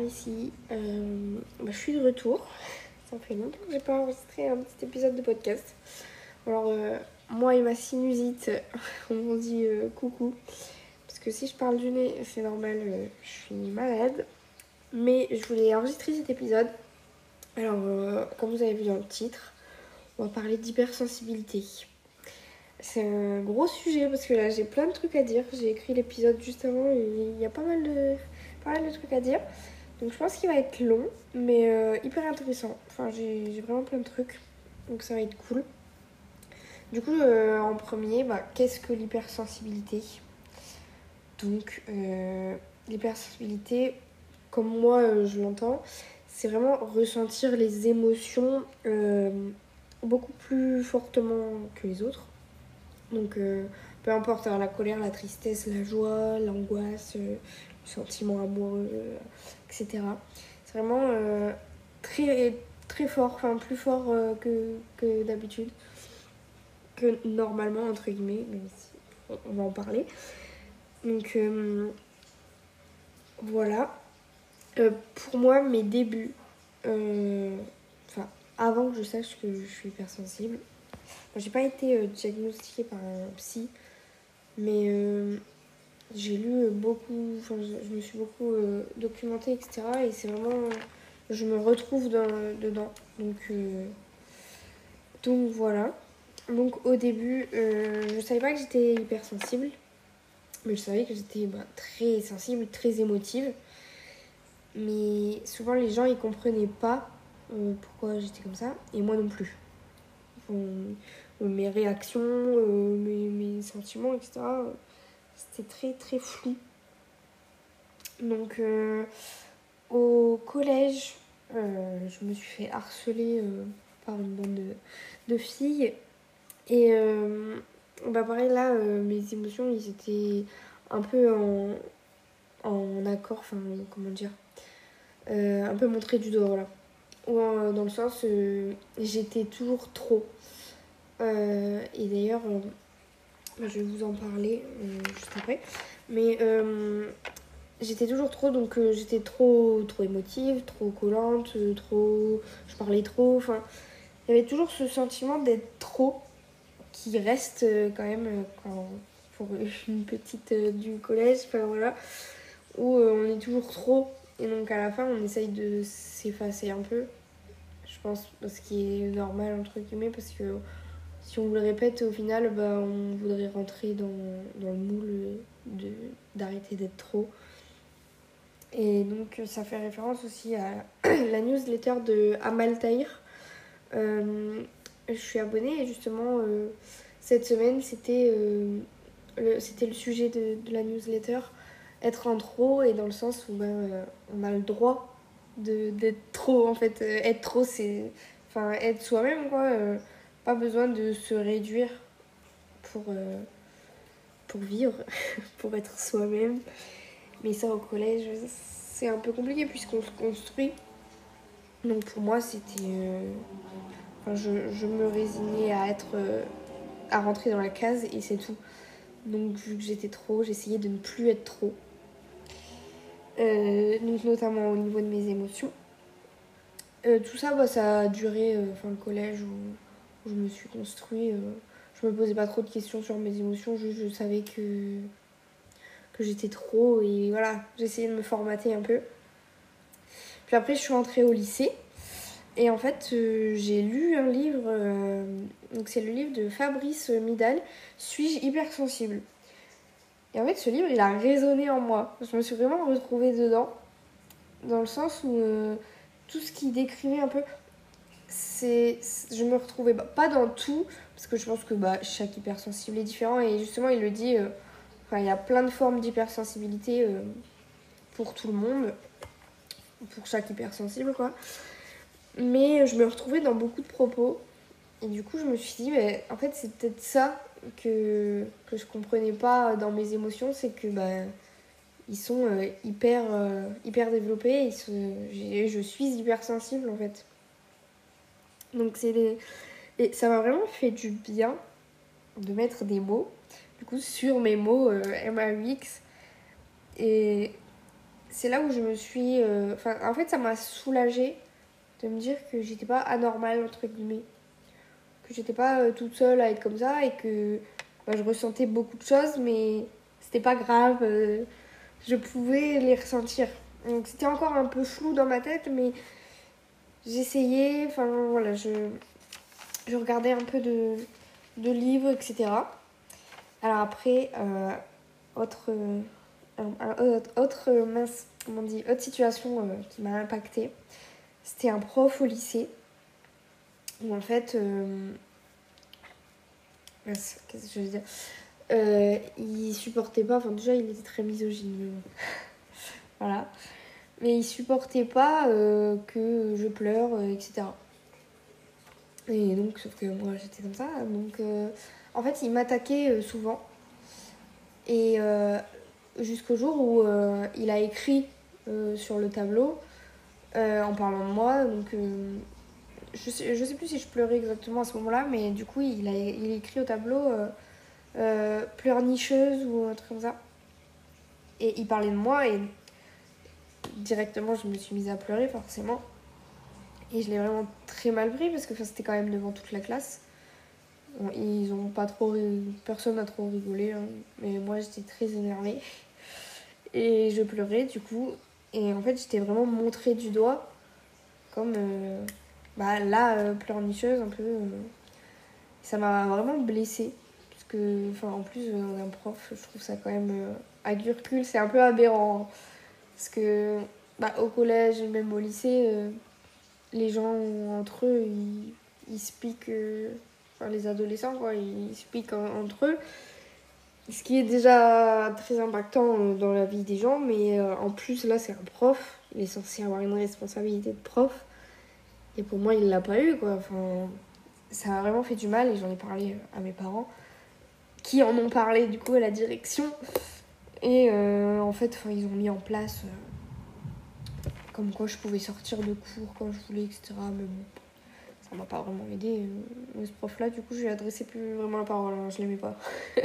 ici. Euh, bah, je suis de retour. Ça fait longtemps que j'ai pas enregistré un petit épisode de podcast. Alors, euh, moi et ma sinusite, on dit euh, coucou. Parce que si je parle du nez, c'est normal, je suis malade. Mais je voulais enregistrer cet épisode. Alors, comme vous avez vu dans le titre, on va parler d'hypersensibilité. C'est un gros sujet parce que là j'ai plein de trucs à dire. J'ai écrit l'épisode juste avant et il y a pas mal de, pas mal de trucs à dire. Donc je pense qu'il va être long mais euh, hyper intéressant. Enfin j'ai vraiment plein de trucs donc ça va être cool. Du coup euh, en premier, bah, qu'est-ce que l'hypersensibilité? Donc euh, l'hypersensibilité, comme moi je l'entends, c'est vraiment ressentir les émotions beaucoup plus fortement que les autres. Donc, peu importe hein, la colère, la tristesse, la joie, l'angoisse, euh, le sentiment amoureux, euh, etc. C'est vraiment très, très fort, enfin plus fort que, que d'habitude, que normalement, entre guillemets, mais on va en parler. Donc, voilà. pour moi, mes débuts, enfin, avant que je sache que je suis hypersensible, j'ai pas été euh, diagnostiquée par un psy, mais euh, j'ai lu beaucoup, enfin, je, me suis beaucoup euh, documentée, etc. Et c'est vraiment. Je me retrouve dedans. Donc, donc voilà. Donc au début, je savais pas que j'étais hypersensible, mais je savais que j'étais bah, très sensible, très émotive. Mais souvent les gens ils comprenaient pas pourquoi j'étais comme ça, et moi non plus. Euh, mes réactions, euh, mes, mes, sentiments, etc. C'était très très flou. Donc euh, au collège, je me suis fait harceler par une bande de, filles. Et bah pareil là, mes émotions, ils étaient un peu en, en accord, enfin comment dire, un peu montré du doigt, voilà. Ou dans le sens, j'étais toujours trop. Euh, et d'ailleurs, euh, je vais vous en parler euh, juste après. Mais j'étais toujours trop, donc j'étais trop, trop émotive, trop collante, trop. Je parlais trop. Enfin, il y avait toujours ce sentiment d'être trop qui reste quand même quand, pour une petite du collège, enfin voilà, où on est toujours trop. Et donc à la fin, on essaye de s'effacer un peu. Je pense, ce qui est normal entre guillemets, parce que si on vous le répète, au final, bah, on voudrait rentrer dans, dans le moule d'arrêter d'être trop. Et donc, ça fait référence aussi à la newsletter de Amal Tahir. Euh, je suis abonnée et justement, euh, cette semaine, c'était euh, le, le sujet de, de, la newsletter être en trop et dans le sens où ben, on a le droit d'être trop en fait. être trop, c'est. Enfin, être soi-même quoi pas besoin de se réduire pour, euh, pour vivre, pour être soi-même. Mais ça au collège, c'est un peu compliqué puisqu'on se construit. Donc pour moi, c'était... Euh, enfin, je, je, me résignais à être... Euh, à rentrer dans la case et c'est tout. Donc vu que j'étais trop, j'essayais de ne plus être trop. donc notamment au niveau de mes émotions. tout ça, bah, ça a duré, enfin le collège ou je me suis construit. Euh, je me posais pas trop de questions sur mes émotions, juste je savais que, que j'étais trop et voilà, j'essayais de me formater un peu. Puis après, je suis rentrée au lycée. Et en fait, euh, j'ai lu un livre, euh, donc c'est le livre de Fabrice Midal, Suis-je hypersensible? Et en fait, ce livre, il a résonné en moi. Je me suis vraiment retrouvée dedans, dans le sens où tout ce qui décrivait un peu c'est je me retrouvais pas dans tout parce que je pense que bah, chaque hypersensible est différent et justement il le dit euh, il y a plein de formes d'hypersensibilité euh, pour tout le monde pour chaque hypersensible quoi. Mais je me retrouvais dans beaucoup de propos et du coup je me suis dit mais en fait c'est peut-être ça que, que je comprenais pas dans mes émotions c'est que bah ils sont euh, hyper hyper développés je suis hypersensible en fait donc c'est des... Et ça m'a vraiment fait du bien de mettre des mots, du coup, sur mes mots euh, MAUX. Et c'est là où je me suis. euh, en fait, ça m'a soulagée de me dire que j'étais pas anormale, entre guillemets. Que j'étais pas euh, toute seule à être comme ça et que bah, je ressentais beaucoup de choses, mais c'était pas grave. euh, je pouvais les ressentir. Donc, c'était encore un peu flou dans ma tête, mais j'essayais. Enfin, voilà, je, je regardais un peu de, de livres, etc. Alors, après, euh, autre. euh, autre, mince, comment on dit, autre situation euh, qui m'a impactée, c'était un prof au lycée où en fait, qu'est-ce que je veux dire, il supportait pas, enfin déjà il était très misogyne, voilà, mais il supportait pas euh, que je pleure, euh, etc. Et donc, sauf que moi j'étais comme ça, donc euh, en fait il m'attaquait souvent et jusqu'au jour où il a écrit sur le tableau en parlant de moi. Donc, je, sais, je sais plus si je pleurais exactement à ce moment-là, mais du coup, il a, il écrit au tableau pleurnicheuse ou un truc comme ça. Et il parlait de moi et directement, je me suis mise à pleurer forcément. Et je l'ai vraiment très mal pris parce que c'était quand même devant toute la classe. Ils ont pas trop. Personne n'a trop rigolé, hein, mais moi j'étais très énervée. Et je pleurais du coup. Et en fait, j'étais vraiment montrée du doigt comme euh, bah, la euh, pleurnicheuse un peu. euh. Ça m'a vraiment blessée. Parce que, enfin, en plus, euh, un prof, je trouve ça quand même. Euh, à Gurkul, c'est un peu aberrant. hein. Parce que, bah, au collège, même au lycée, euh, les gens entre eux, ils, ils se piquent. euh, enfin, les adolescents, quoi, ils se piquent en- entre eux. Ce qui est déjà très impactant dans la vie des gens, mais euh, en plus, là, c'est un prof. Il est censé avoir une responsabilité de prof. Et pour moi, il l'a pas eu, quoi. Enfin, ça a vraiment fait du mal et j'en ai parlé à mes parents, qui en ont parlé, du coup, à la direction. Et euh, en fait, ils ont mis en place euh, comme quoi je pouvais sortir de cours quand je voulais, etc. Mais bon, ça m'a pas vraiment aidé. euh, Ce prof-là, du coup, je lui ai adressé plus vraiment la parole, hein, je l'aimais pas.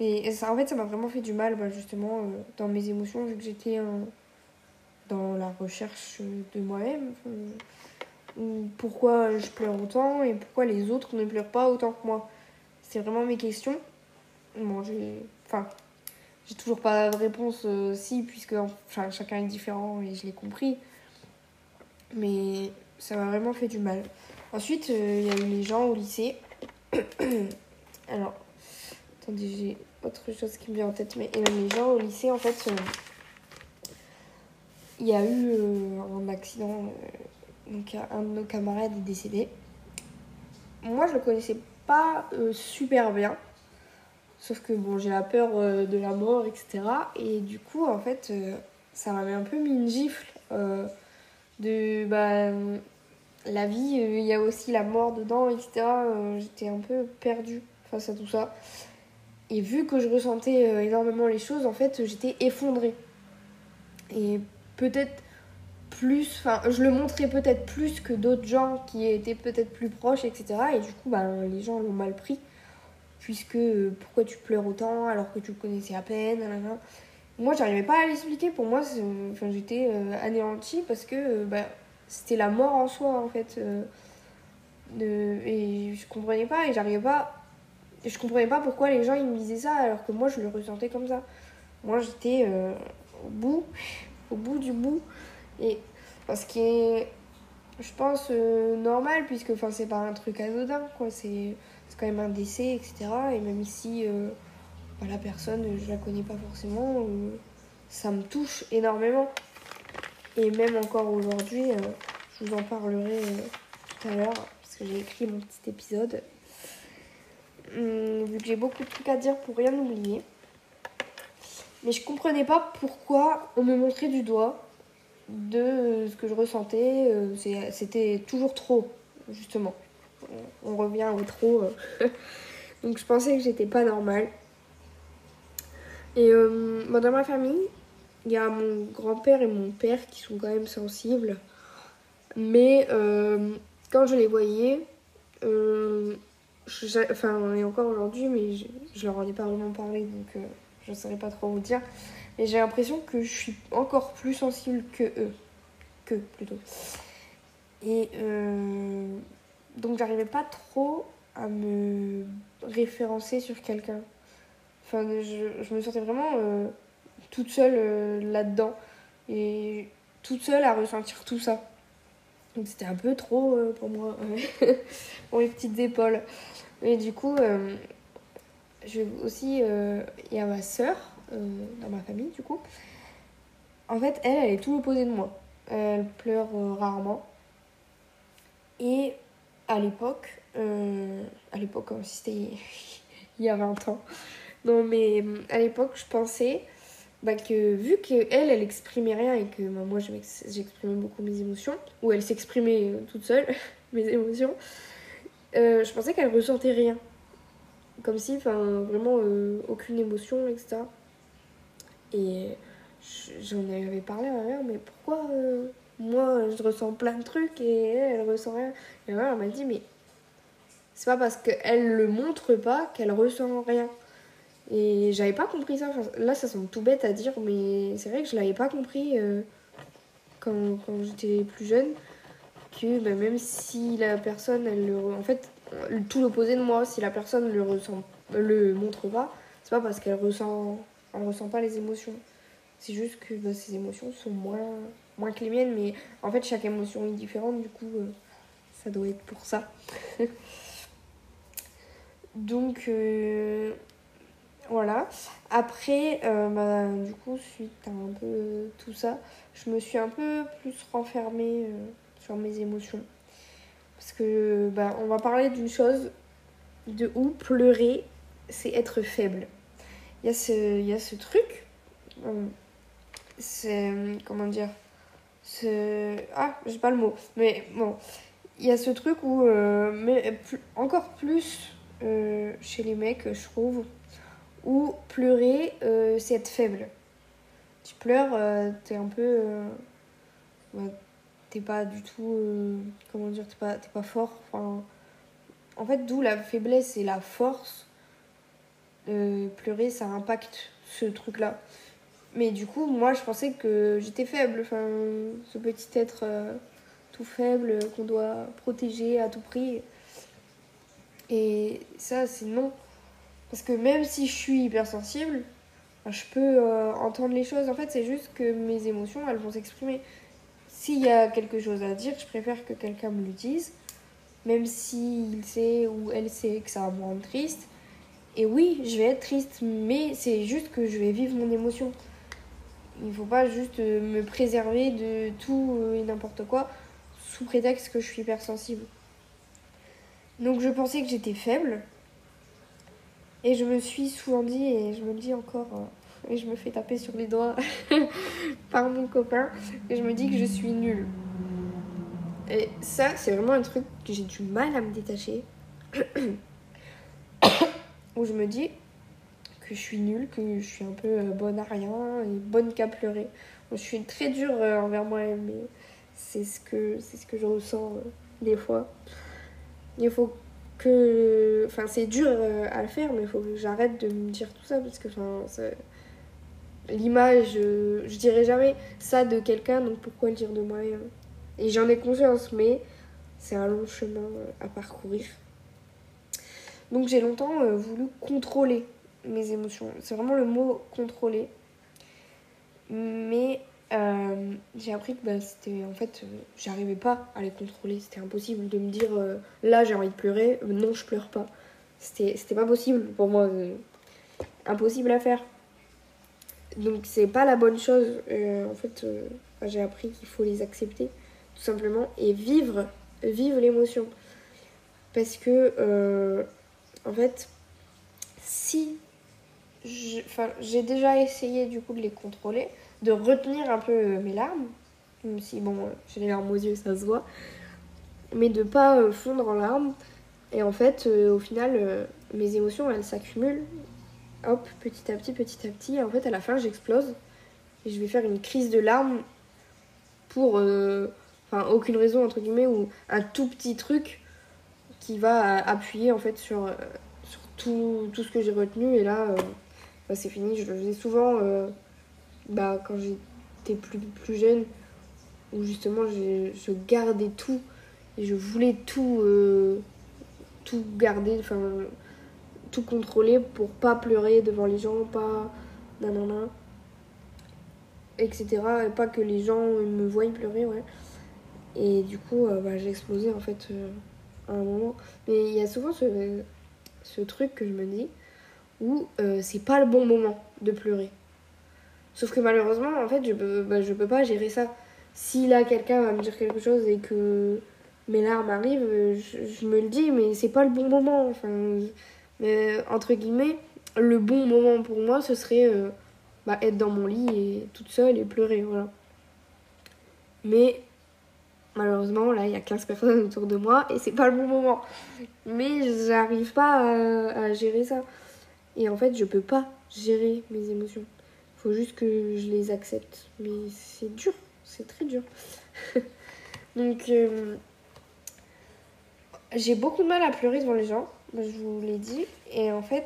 Et ça, en fait, ça m'a vraiment fait du mal, bah, justement, dans mes émotions, vu que j'étais dans la recherche de moi-même. ou pourquoi je pleure autant et pourquoi les autres ne pleurent pas autant que moi. C'est vraiment mes questions. Bon, j'ai. Enfin, j'ai toujours pas de réponse euh, si, puisque chacun est différent et je l'ai compris. Mais ça m'a vraiment fait du mal. Ensuite, euh, il y a eu les gens au lycée. Alors, attendez, j'ai autre chose qui me vient en tête. Mais et les gens au lycée, en fait, euh, il y a eu euh, un accident. euh, donc, un de nos camarades est décédé. Moi, je le connaissais pas euh, super bien. Sauf que bon, j'ai la peur euh, de la mort, etc. Et du coup, en fait, euh, ça m'avait un peu mis une gifle euh, de bah, la vie, il y a aussi la mort dedans, etc. J'étais un peu perdue face à tout ça. Et vu que je ressentais énormément les choses, en fait, j'étais effondrée. Et peut-être plus, enfin, je le montrais peut-être plus que d'autres gens qui étaient peut-être plus proches, etc. Et du coup, bah, les gens l'ont mal pris puisque euh, pourquoi tu pleures autant alors que tu le connaissais à peine nanana. Moi, j'arrivais pas à l'expliquer. Pour moi, enfin, j'étais euh, anéantie parce que euh, bah, c'était la mort en soi en fait. de... Et je comprenais pas et j'arrivais pas. Je comprenais pas pourquoi les gens ils me disaient ça alors que moi je le ressentais comme ça. Moi j'étais au bout, au bout du bout. Et ce qui est, je pense, normal puisque c'est pas un truc anodin quoi. C'est quand même un décès, etc. Et même ici, euh, bah, la personne, je la connais pas forcément, euh, ça me touche énormément. Et même encore aujourd'hui, euh, je vous en parlerai euh, tout à l'heure, parce que j'ai écrit mon petit épisode. Hum, vu que j'ai beaucoup de trucs à dire pour rien oublier. Mais je comprenais pas pourquoi on me montrait du doigt de euh, ce que je ressentais. euh, C'était toujours trop, justement on revient au trop. euh. Donc je pensais que j'étais pas normale. Et euh, dans ma famille, il y a mon grand-père et mon père qui sont quand même sensibles. Mais euh, quand je les voyais, euh, je- enfin, et encore aujourd'hui, mais je, je leur en ai pas vraiment parlé, donc je ne saurais pas trop vous dire. Mais j'ai l'impression que je suis encore plus sensible que eux. Que plutôt. Et euh, donc j'arrivais pas trop à me référencer sur quelqu'un. Enfin, je, me sentais vraiment euh, toute seule euh, là-dedans. Et toute seule à ressentir tout ça. Donc c'était un peu trop pour moi, pour mes petites épaules. Et du coup, je aussi, il y a ma soeur dans ma famille, du coup. En fait, elle, elle est tout l'opposé de moi. Elle pleure rarement. Et à l'époque, euh, à l'époque, c'était il y a 20 ans, non mais euh, à l'époque, je pensais bah, que vu qu'elle, elle exprimait rien et que bah, moi j'exprimais beaucoup mes émotions, ou elle s'exprimait euh, toute seule, mes émotions, je pensais qu'elle ressentait rien. Comme si, enfin, vraiment aucune émotion, etc. Et j'en avais parlé à ma mère, mais pourquoi moi je ressens plein de trucs et elle, ressent rien. Et elle m'a dit, mais c'est pas parce qu'elle le montre pas qu'elle ressent rien. Et j'avais pas compris ça. là, ça semble tout bête à dire, mais c'est vrai que je l'avais pas compris euh, quand, quand j'étais plus jeune. Que bah, même si la personne, elle le. En fait, tout l'opposé de moi, si la personne le ressent, le montre pas, c'est pas parce qu'elle ressent, elle ressent pas les émotions. C'est juste que bah, ces émotions sont moins moins que les miennes, mais en fait, chaque émotion est différente, du coup, euh, ça doit être pour ça. Donc, euh, voilà. Après, euh, bah, du coup, suite à un peu tout ça, je me suis un peu plus renfermée sur mes émotions. Parce que, bah, on va parler d'une chose de où pleurer, c'est être faible. Il y, a ce, il y a ce truc, c'est, comment dire, ah, j'ai pas le mot. Mais bon, il y a ce truc où, euh, mais encore plus euh, chez les mecs, je trouve, où pleurer, euh, c'est être faible. Tu pleures, t'es un peu. t'es pas du tout. comment dire T'es pas, pas fort. En fait, d'où la faiblesse et la force. pleurer, ça impacte ce truc-là. Mais du coup, moi, je pensais que j'étais faible. Enfin, ce petit être euh, tout faible qu'on doit protéger à tout prix. Et ça, c'est non. Parce que même si je suis hypersensible, je peux euh, entendre les choses. En fait, c'est juste que mes émotions, elles vont s'exprimer. S'il y a quelque chose à dire, je préfère que quelqu'un me le dise. Même s'il sait ou elle sait que ça va me rendre triste. Et oui, je vais être triste, mais c'est juste que je vais vivre mon émotion. Il ne faut pas juste euh, me préserver de tout euh, et n'importe quoi sous prétexte que je suis hypersensible. Donc je pensais que j'étais faible. Et je me suis souvent dit, et je me dis encore, euh, et je me fais taper sur les doigts par mon copain, et je me dis que je suis nulle. Et ça, c'est vraiment un truc que j'ai du mal à me détacher. Où je me dis, que je suis nulle, que je suis un peu euh, bonne à rien et bonne qu'à pleurer. je suis très dure euh, envers moi-même, mais c'est ce que c'est ce que je ressens euh, des fois. Il faut que enfin c'est dur à le faire mais il faut que j'arrête de me dire tout ça parce que enfin l'image je dirais jamais ça de quelqu'un donc pourquoi le dire de moi et j'en ai conscience mais c'est un long chemin à parcourir donc j'ai longtemps voulu contrôler mes émotions. C'est vraiment le mot contrôler. Mais euh, j'ai appris que bah, c'était en fait, euh, j'arrivais pas à les contrôler. C'était impossible de me dire euh, là j'ai envie de pleurer, non je pleure pas. C'était pas possible pour moi. impossible à faire. Donc c'est pas la bonne chose. en fait, j'ai appris qu'il faut les accepter tout simplement et vivre, vivre l'émotion. Parce que en fait, si j'ai déjà essayé du coup de les contrôler, de retenir un peu euh, mes larmes, même si bon, j'ai les larmes aux yeux, ça se voit, mais de pas euh, fondre en larmes. Et en fait, euh, au final, mes émotions, elles s'accumulent, hop, petit à petit, petit à petit. Et en fait, à la fin, j'explose et je vais faire une crise de larmes pour, aucune raison entre guillemets ou un tout petit truc qui va appuyer en fait sur, sur tout, tout ce que j'ai retenu. Et là bah, c'est fini. Je le faisais souvent bah, quand j'étais plus, plus jeune, où justement je gardais tout et je voulais tout, tout garder, enfin tout contrôler pour pas pleurer devant les gens, pas nanana, etc. Et pas que les gens me voient pleurer, ouais. Et du coup, euh, bah, j'ai explosé en fait euh, à un moment. Mais il y a souvent ce, ce, truc que je me dis où euh, c'est pas le bon moment de pleurer. Sauf que malheureusement, en fait, je peux, bah, je peux pas gérer ça. Si là, quelqu'un va me dire quelque chose et que mes larmes arrivent, je, me le dis, mais c'est pas le bon moment. Enfin, mais entre guillemets, le bon moment pour moi, ce serait euh, bah, être dans mon lit et toute seule et pleurer. Mais malheureusement, là, il y a 15 personnes autour de moi et c'est pas le bon moment. Mais j'arrive pas à, gérer ça. Et en fait, je peux pas gérer mes émotions. Il faut juste que je les accepte. Mais c'est dur, c'est très dur. Donc, euh, j'ai beaucoup de mal à pleurer devant les gens. Je vous l'ai dit. Et en fait,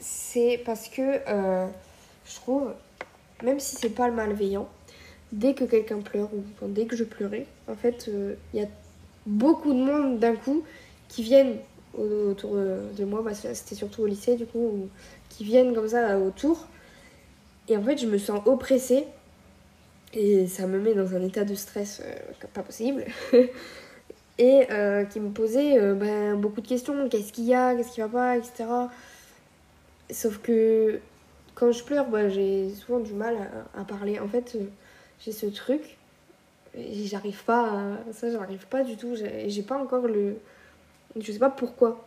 c'est parce que euh, je trouve, même si c'est pas le malveillant, dès que quelqu'un pleure ou dès que je pleurais, en fait, euh, il y a beaucoup de monde d'un coup qui viennent autour de moi. Bah, c'était surtout au lycée, du coup, qui viennent comme ça autour. Et en fait, je me sens oppressée. Et ça me met dans un état de stress euh, pas possible. et euh, qui me posait euh, ben, beaucoup de questions. Qu'est-ce qu'il y a? Qu'est-ce qui va pas? Etc. Sauf que quand je pleure, ben, j'ai souvent du mal à, parler. En fait, euh, j'ai ce truc. J'arrive pas à... Ça, j'arrive pas du tout. J'ai pas encore le... Je sais pas pourquoi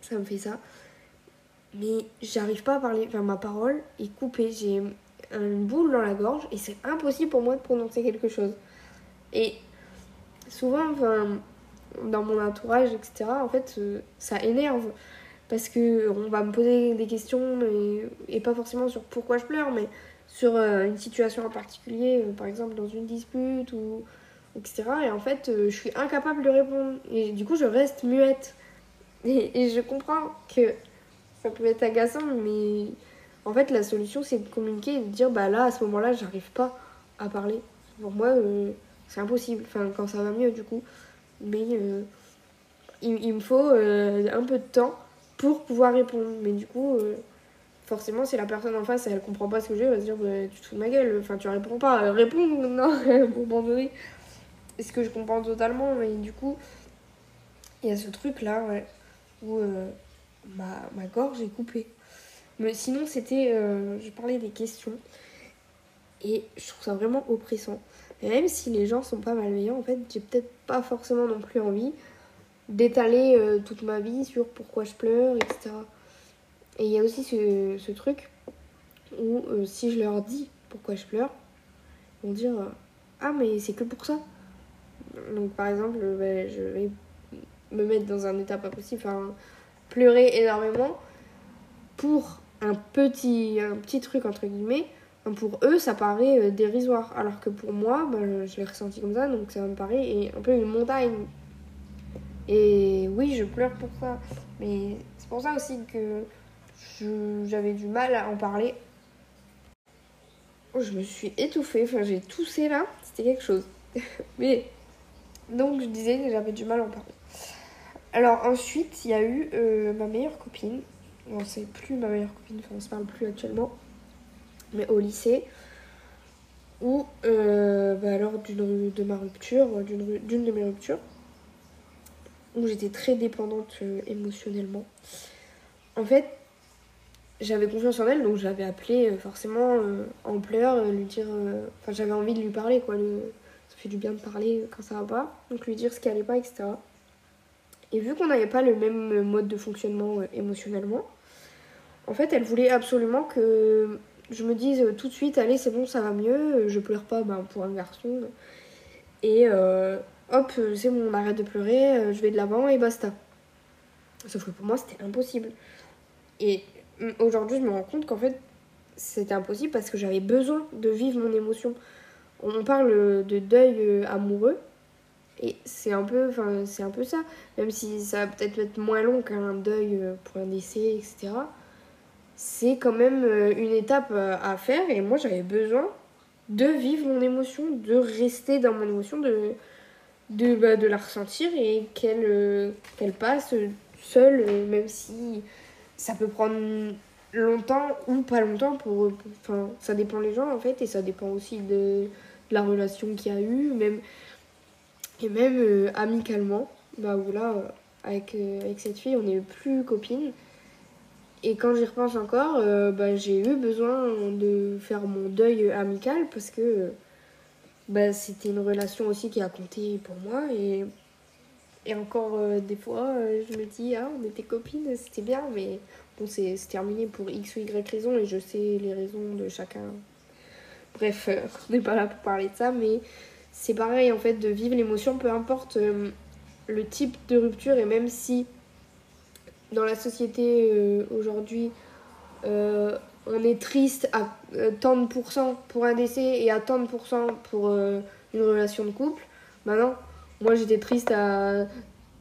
ça me fait ça. Mais j'arrive pas à parler. Enfin, ma parole est coupée. J'ai une boule dans la gorge et c'est impossible pour moi de prononcer quelque chose. Et souvent, enfin, dans mon entourage, etc., en fait, euh, ça énerve. Parce que on va me poser des questions, et pas forcément sur pourquoi je pleure, mais sur euh, une situation en particulier, euh, par exemple dans une dispute, ou etc. Et en fait, je suis incapable de répondre. Et du coup, je reste muette. Et, je comprends que ça peut être agaçant, mais en fait, la solution, c'est de communiquer et de dire, bah là, à ce moment-là, j'arrive pas à parler. Pour moi, c'est impossible. Enfin, quand ça va mieux, du coup. Mais euh, il, me faut euh, un peu de temps pour pouvoir répondre. Mais du coup, euh, forcément, si la personne en face, elle comprend pas ce que j'ai, elle va se dire bah, Tu te fous de ma gueule. Enfin, tu réponds pas. réponds, non, pour m'abandonner. Est-ce que je comprends totalement Mais du coup, il y a ce truc-là, ouais, où ma, ma gorge est coupée. Mais sinon, c'était. je parlais des questions. Et je trouve ça vraiment oppressant. Et même si les gens sont pas malveillants, en fait, j'ai peut-être pas forcément non plus envie d'étaler euh, toute ma vie sur pourquoi je pleure, etc. Et il y a aussi ce, truc où euh, si je leur dis pourquoi je pleure, ils vont dire Ah, mais c'est que pour ça. Donc par exemple, bah, je vais me mettre dans un état pas possible, enfin pleurer énormément pour un petit, un petit truc entre guillemets pour eux, ça paraît euh, dérisoire. Alors que pour moi, bah, je l'ai ressenti comme ça, donc ça me paraît un peu une montagne. Et oui, je pleure pour ça. Mais c'est pour ça aussi que j'avais du mal à en parler. Je me suis étouffée, enfin j'ai toussé là, c'était quelque chose. Mais donc je disais j'avais du mal à en parler. Alors ensuite, il y a eu euh, ma meilleure copine. Bon, c'est plus ma meilleure copine, enfin on se parle plus actuellement mais au lycée, où euh, bah, lors d'une de ma rupture, d'une de mes ruptures, où j'étais très dépendante euh, émotionnellement. En fait, j'avais confiance en elle, donc appelée euh, forcément en pleurs, lui dire. Enfin, j'avais envie de lui parler, quoi. Du bien de parler quand ça va pas, donc lui dire ce qui allait pas, etc. Et vu qu'on n'avait pas le même mode de fonctionnement émotionnellement, en fait, elle voulait absolument que je me dise tout de suite, allez, c'est bon, ça va mieux, je pleure pas ben, pour un garçon. Et euh, hop, c'est bon, on arrête de pleurer, euh, je vais de l'avant et basta. Sauf que pour moi, c'était impossible. Et mm, aujourd'hui, je me rends compte qu'en fait, c'était impossible parce que j'avais besoin de vivre mon émotion. On parle de deuil euh, amoureux. Et c'est un peu, ça. Même si ça va peut-être être moins long qu'un deuil pour un décès, etc c'est quand même une étape à faire et moi j'avais besoin de vivre mon émotion, de rester dans mon émotion, de, de, bah, de la ressentir et qu'elle passe seule, même si ça peut prendre longtemps ou pas longtemps pour, ça dépend les gens en fait et ça dépend aussi de, la relation qu'il y a eu même et même euh, amicalement. Bah où là avec, euh, avec cette fille on n'est plus copines. Et quand j'y repense encore euh, bah, j'ai eu besoin de faire mon deuil amical parce que bah, c'était une relation aussi qui a compté pour moi. Et et encore des fois je me dis ah on était copines c'était bien mais Bon, c'est terminé pour X ou Y raisons et je sais les raisons de chacun. Bref, euh, on n'est pas là pour parler de ça, mais c'est pareil en fait de vivre l'émotion, peu importe euh, le type de rupture et même si dans la société euh, aujourd'hui on est triste à tant de pourcents pour un décès et à tant de pourcents pour une relation de couple, maintenant moi j'étais triste à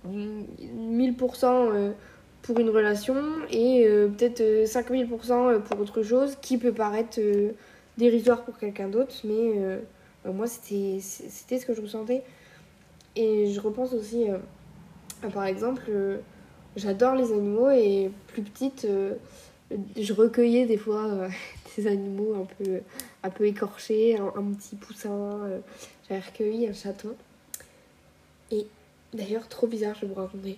1000% pour une relation et peut-être 5000% euh, pour autre chose qui peut paraître dérisoire pour quelqu'un d'autre, mais bah, moi c'était ce que je ressentais. Et je repense aussi, par exemple, j'adore les animaux et plus petite, je recueillais des fois des animaux un peu, un peu écorchés, un, petit poussin, j'avais recueilli un chaton. Et d'ailleurs, trop bizarre, je vais vous raconter.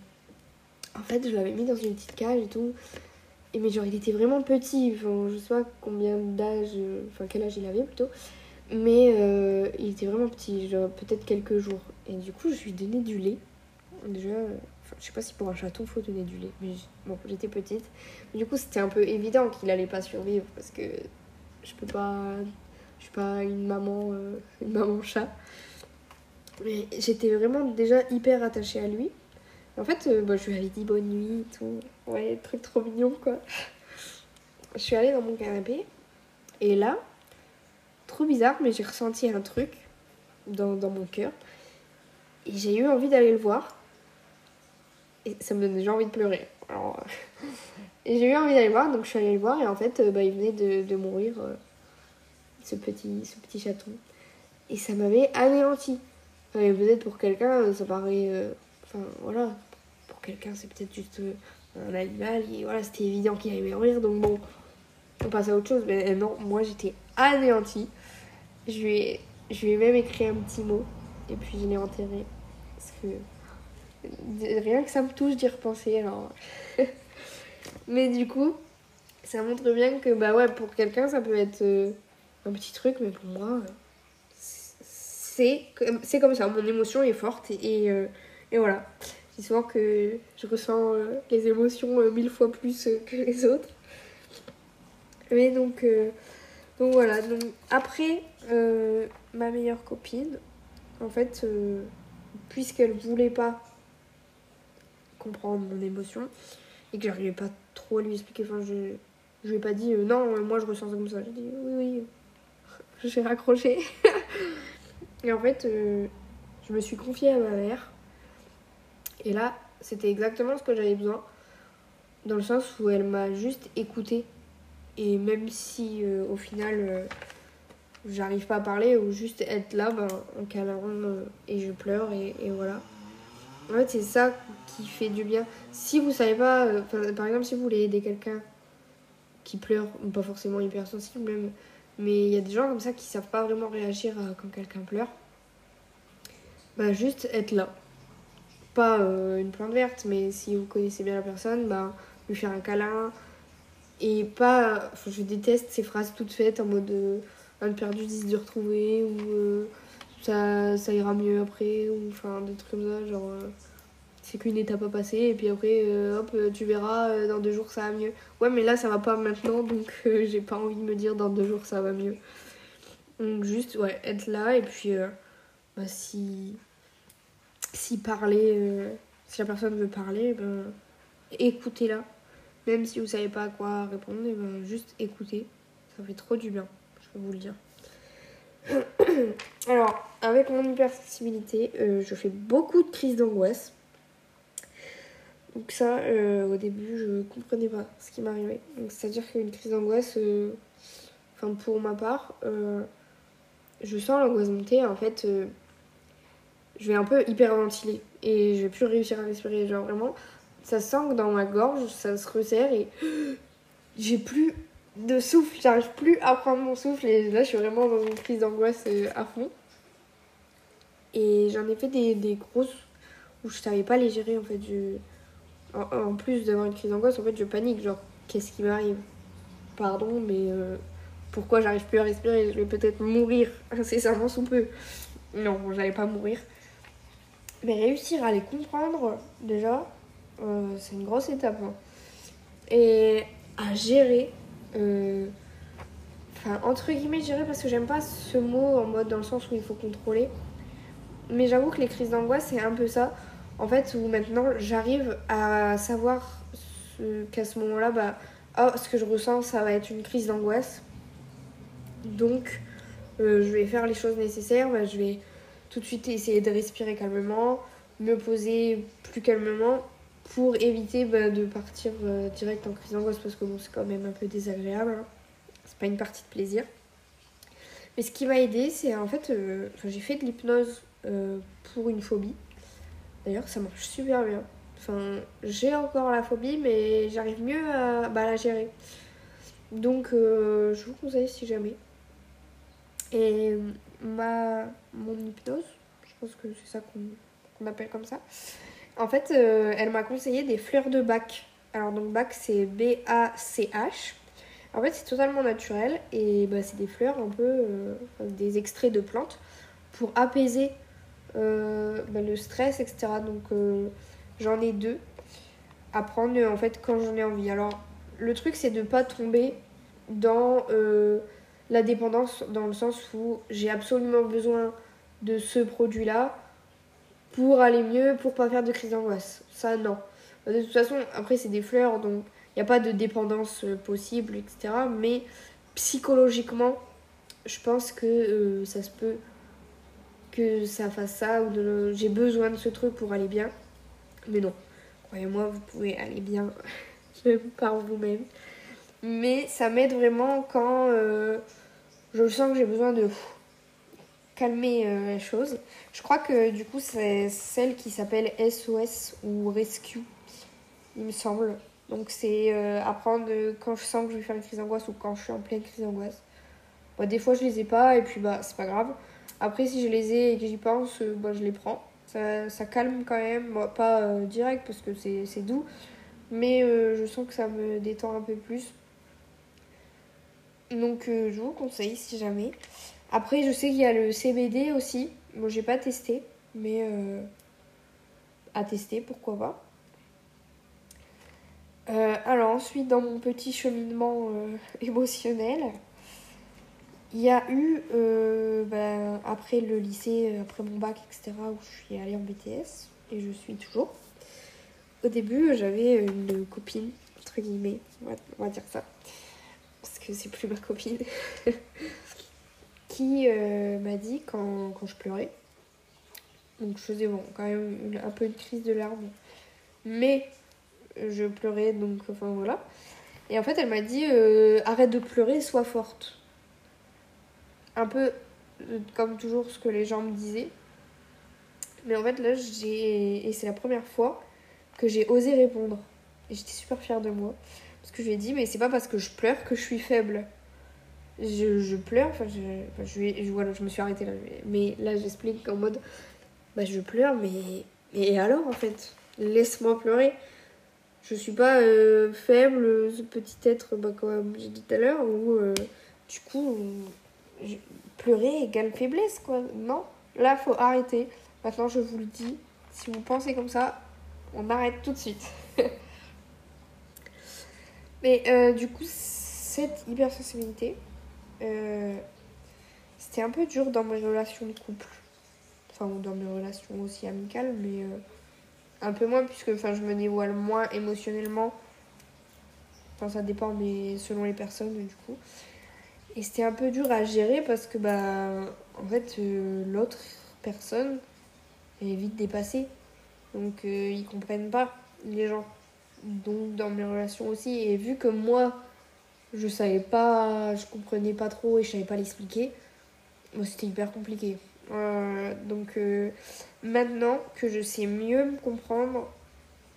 En fait, je l'avais mis dans une petite cage et tout. Mais genre, il était vraiment petit. Je sais pas combien d'âge, enfin quel âge il avait plutôt. Mais euh, il était vraiment petit, genre peut-être quelques jours. Et du coup, je lui donnais du lait. Déjà, enfin, je sais pas si pour un chaton, faut donner du lait. Mais bon, j'étais petite. du coup, c'était un peu évident qu'il allait pas survivre parce que je peux pas. Je suis pas une maman, euh, une maman chat. Mais j'étais vraiment déjà hyper attachée à lui. En fait, euh, bah, je lui avais dit bonne nuit et tout. Ouais, truc trop mignon quoi. Je suis allée dans mon canapé et là, trop bizarre, mais j'ai ressenti un truc dans, mon cœur. Et j'ai eu envie d'aller le voir. Et ça me donnait déjà envie de pleurer. Alors, et j'ai eu envie d'aller le voir, donc je suis allée le voir et en fait, euh, bah, il venait de, mourir, euh, ce, petit, ce petit chaton. Et ça m'avait anéanti. Peut-être pour quelqu'un, ça paraît Voilà, pour quelqu'un, c'est peut-être juste euh, un animal. Et voilà, c'était évident qu'il allait mourir. Donc bon, on passe à autre chose. Mais non, moi, j'étais anéantie. Je lui, ai, même écrit un petit mot. Et puis, je l'ai enterré. Parce que rien que ça me touche d'y repenser. Alors... mais du coup, ça montre bien que, bah ouais, pour quelqu'un, ça peut être euh, un petit truc. Mais pour moi, c'est comme ça. Mon émotion est forte. Et... Euh, et voilà. C'est souvent que je ressens euh, les émotions euh, mille fois plus euh, que les autres. Mais donc, donc voilà. Donc, après, ma meilleure copine, en fait, puisqu'elle voulait pas comprendre mon émotion et que j'arrivais pas trop à lui expliquer, enfin, je, je lui ai pas dit non, moi je ressens ça comme ça. J'ai dit oui, oui, j'ai raccroché. et en fait, je me suis confiée à ma mère et là, c'était exactement ce que j'avais besoin, dans le sens où elle m'a juste écouté. Et même si euh, au final, euh, j'arrive pas à parler ou juste être là, ben, en câlin euh, et je pleure et, voilà. En fait, c'est ça qui fait du bien. Si vous savez pas, par exemple, si vous voulez aider quelqu'un qui pleure, pas forcément hypersensible même, mais il y a des gens comme ça qui savent pas vraiment réagir quand quelqu'un pleure, bah juste être là pas euh, une plante verte, mais si vous connaissez bien la personne, bah, lui faire un câlin. Et pas. je déteste ces phrases toutes faites en mode euh, un perdu, dix de retrouver, ou euh, ça, ça ira mieux après, ou enfin des trucs comme ça, genre. c'est qu'une étape à passer, et puis après, hop, tu verras, dans deux jours ça va mieux. Ouais, mais là ça va pas maintenant, donc j'ai pas envie de me dire dans deux jours ça va mieux. Donc, juste, ouais, être là, et puis, bah, si si parler, euh, si la personne veut parler, ben, écoutez-la. Même si vous savez pas à quoi répondre, ben, juste écoutez. Ça fait trop du bien, je peux vous le dire. Alors, avec mon hypersensibilité, euh, je fais beaucoup de crises d'angoisse. Donc ça, euh, au début, je comprenais pas ce qui m'arrivait. Donc c'est-à-dire qu'une crise d'angoisse, enfin pour ma part, je sens l'angoisse monter. En fait, je vais un peu hyperventiler et je vais plus réussir à respirer. Genre vraiment, ça sent que dans ma gorge, ça se resserre et j'ai plus de souffle. J'arrive plus à prendre mon souffle et là, je suis vraiment dans une crise d'angoisse à fond. Et j'en ai fait des, des grosses où je savais pas les gérer en fait. En, plus d'avoir une crise d'angoisse, en fait, je panique. Genre, qu'est-ce qui m'arrive? Pardon, mais euh, pourquoi j'arrive plus à respirer? Je vais peut-être mourir incessamment sous peu. Non, j'allais pas mourir. Mais réussir à les comprendre, déjà, euh, c'est une grosse étape. Hein. Et à gérer. Euh, enfin, entre guillemets, gérer parce que j'aime pas ce mot en mode dans le sens où il faut contrôler. Mais j'avoue que les crises d'angoisse, c'est un peu ça en fait, où maintenant j'arrive à savoir qu'à ce, moment-là, bah, oh, ce que je ressens, ça va être une crise d'angoisse. Donc, euh, je vais faire les choses nécessaires. Bah, je vais tout de suite essayer de respirer calmement, me poser plus calmement pour éviter bah, de partir euh, direct en crise d'angoisse parce que bon, c'est quand même un peu désagréable. Hein. C'est pas une partie de plaisir. Mais ce qui m'a aidé, c'est en fait, euh, j'ai fait de l'hypnose pour une phobie. D'ailleurs, ça marche super bien. Enfin, j'ai encore la phobie, mais j'arrive mieux à bah, la gérer. Donc, euh, je vous conseille si jamais. Et ma, mon hypnose, je pense que c'est ça qu'on appelle comme ça. En fait, euh, elle m'a conseillé des fleurs de bac. Alors, donc, bac, c'est B-A-C-H. En fait, c'est totalement naturel et bah, c'est des fleurs un peu, euh, des extraits de plantes pour apaiser euh, bah, le stress, etc. Donc j'en ai deux à prendre en fait quand j'en ai envie. Alors le truc c'est de ne pas tomber dans la dépendance dans le sens où j'ai absolument besoin de ce produit là pour aller mieux, pour pas faire de crise d'angoisse. Ça non. De toute façon après c'est des fleurs donc il n'y a pas de dépendance possible, etc. Mais psychologiquement je pense que ça se peut que ça fasse ça ou j'ai besoin de ce truc pour aller bien. Mais non, croyez-moi, vous pouvez aller bien par vous-même. Mais ça m'aide vraiment quand euh, je sens que j'ai besoin de calmer euh, les choses. Je crois que du coup, c'est celle qui s'appelle SOS ou Rescue, il me semble. Donc c'est euh, apprendre quand je sens que je vais faire une crise d'angoisse ou quand je suis en pleine crise d'angoisse. Bah, des fois, je les ai pas et puis bah c'est pas grave. Après, si je les ai et que j'y pense, bah, je les prends. Ça, ça calme quand même, pas euh, direct parce que c'est doux, mais je sens que ça me détend un peu plus. Donc je vous conseille si jamais. Après, je sais qu'il y a le CBD aussi. Moi, j'ai pas testé, mais à tester, pourquoi pas. alors ensuite, dans mon petit cheminement émotionnel, il y a eu, euh, ben, après le lycée, après mon bac, etc., où je suis allée en BTS, et je suis toujours. Au début, j'avais une copine, entre guillemets, on va, dire ça, c'est plus ma copine, qui euh, m'a dit quand, quand, je pleurais, donc je faisais bon, quand même un peu une crise de larmes, mais je pleurais, donc enfin voilà. Et en fait, elle m'a dit euh, arrête de pleurer, sois forte un peu euh, comme toujours ce que les gens me disaient. Mais en fait, là, j'ai. Et c'est la première fois que j'ai osé répondre. Et j'étais super fière de moi. Parce que je lui ai dit, mais c'est pas parce que je pleure que je suis faible. Je, je pleure, enfin, je, je, voilà, je me suis arrêtée là. Mais là, j'explique en mode, bah, je pleure, mais. Alors, en fait? Laisse-moi pleurer. Je suis pas euh, faible, ce petit être, bah, comme j'ai dit tout à l'heure, où euh, du coup, pleurer égale faiblesse, quoi. Non, là, faut arrêter. Maintenant, je vous le dis, si vous pensez comme ça, on arrête tout de suite. Mais euh, du coup, cette hypersensibilité, euh, c'était un peu dur dans mes relations de couple. Enfin, dans mes relations aussi amicales, mais euh, un peu moins, puisque je me dévoile moins émotionnellement. Enfin, ça dépend mais selon les personnes, du coup. Et c'était un peu dur à gérer parce que, bah, en fait, l'autre personne est vite dépassée. Donc, ils comprennent pas. les gens. Donc dans mes relations aussi. Et vu que moi, je savais pas, je comprenais pas trop et je savais pas l'expliquer, c'était hyper compliqué. Euh, donc euh, maintenant que je sais mieux me comprendre,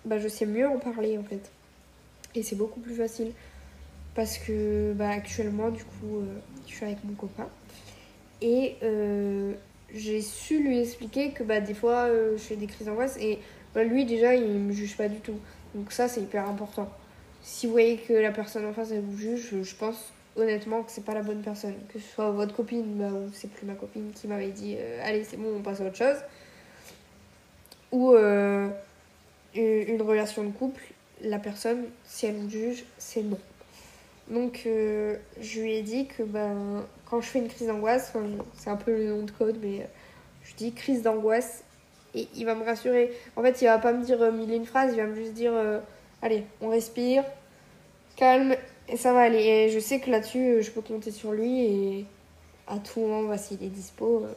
bah, je sais mieux en parler en fait. Et c'est beaucoup plus facile. Parce que bah, actuellement, du coup, euh, je suis avec mon copain. Et j'ai su lui expliquer que bah, des fois, je fais des crises d'angoisse. Et bah, lui, déjà, il me juge pas du tout. Donc ça, c'est hyper important. Si vous voyez que la personne en face, elle vous juge, je pense honnêtement que c'est pas la bonne personne. Que ce soit votre copine, bah, ou c'est plus ma copine qui m'avait dit euh, allez c'est bon on passe à autre chose. Ou euh, une relation de couple, la personne, si elle vous juge, c'est non. Donc euh, je lui ai dit que ben, quand je fais une crise d'angoisse, c'est un peu le nom de code, mais je dis crise d'angoisse et il va me rassurer. En fait, il va pas me dire mille et une phrases, il va me juste dire allez, on respire, calme, et ça va aller. Et je sais que là-dessus, euh, je peux compter sur lui et à tout moment, bah, s'il est dispo, euh,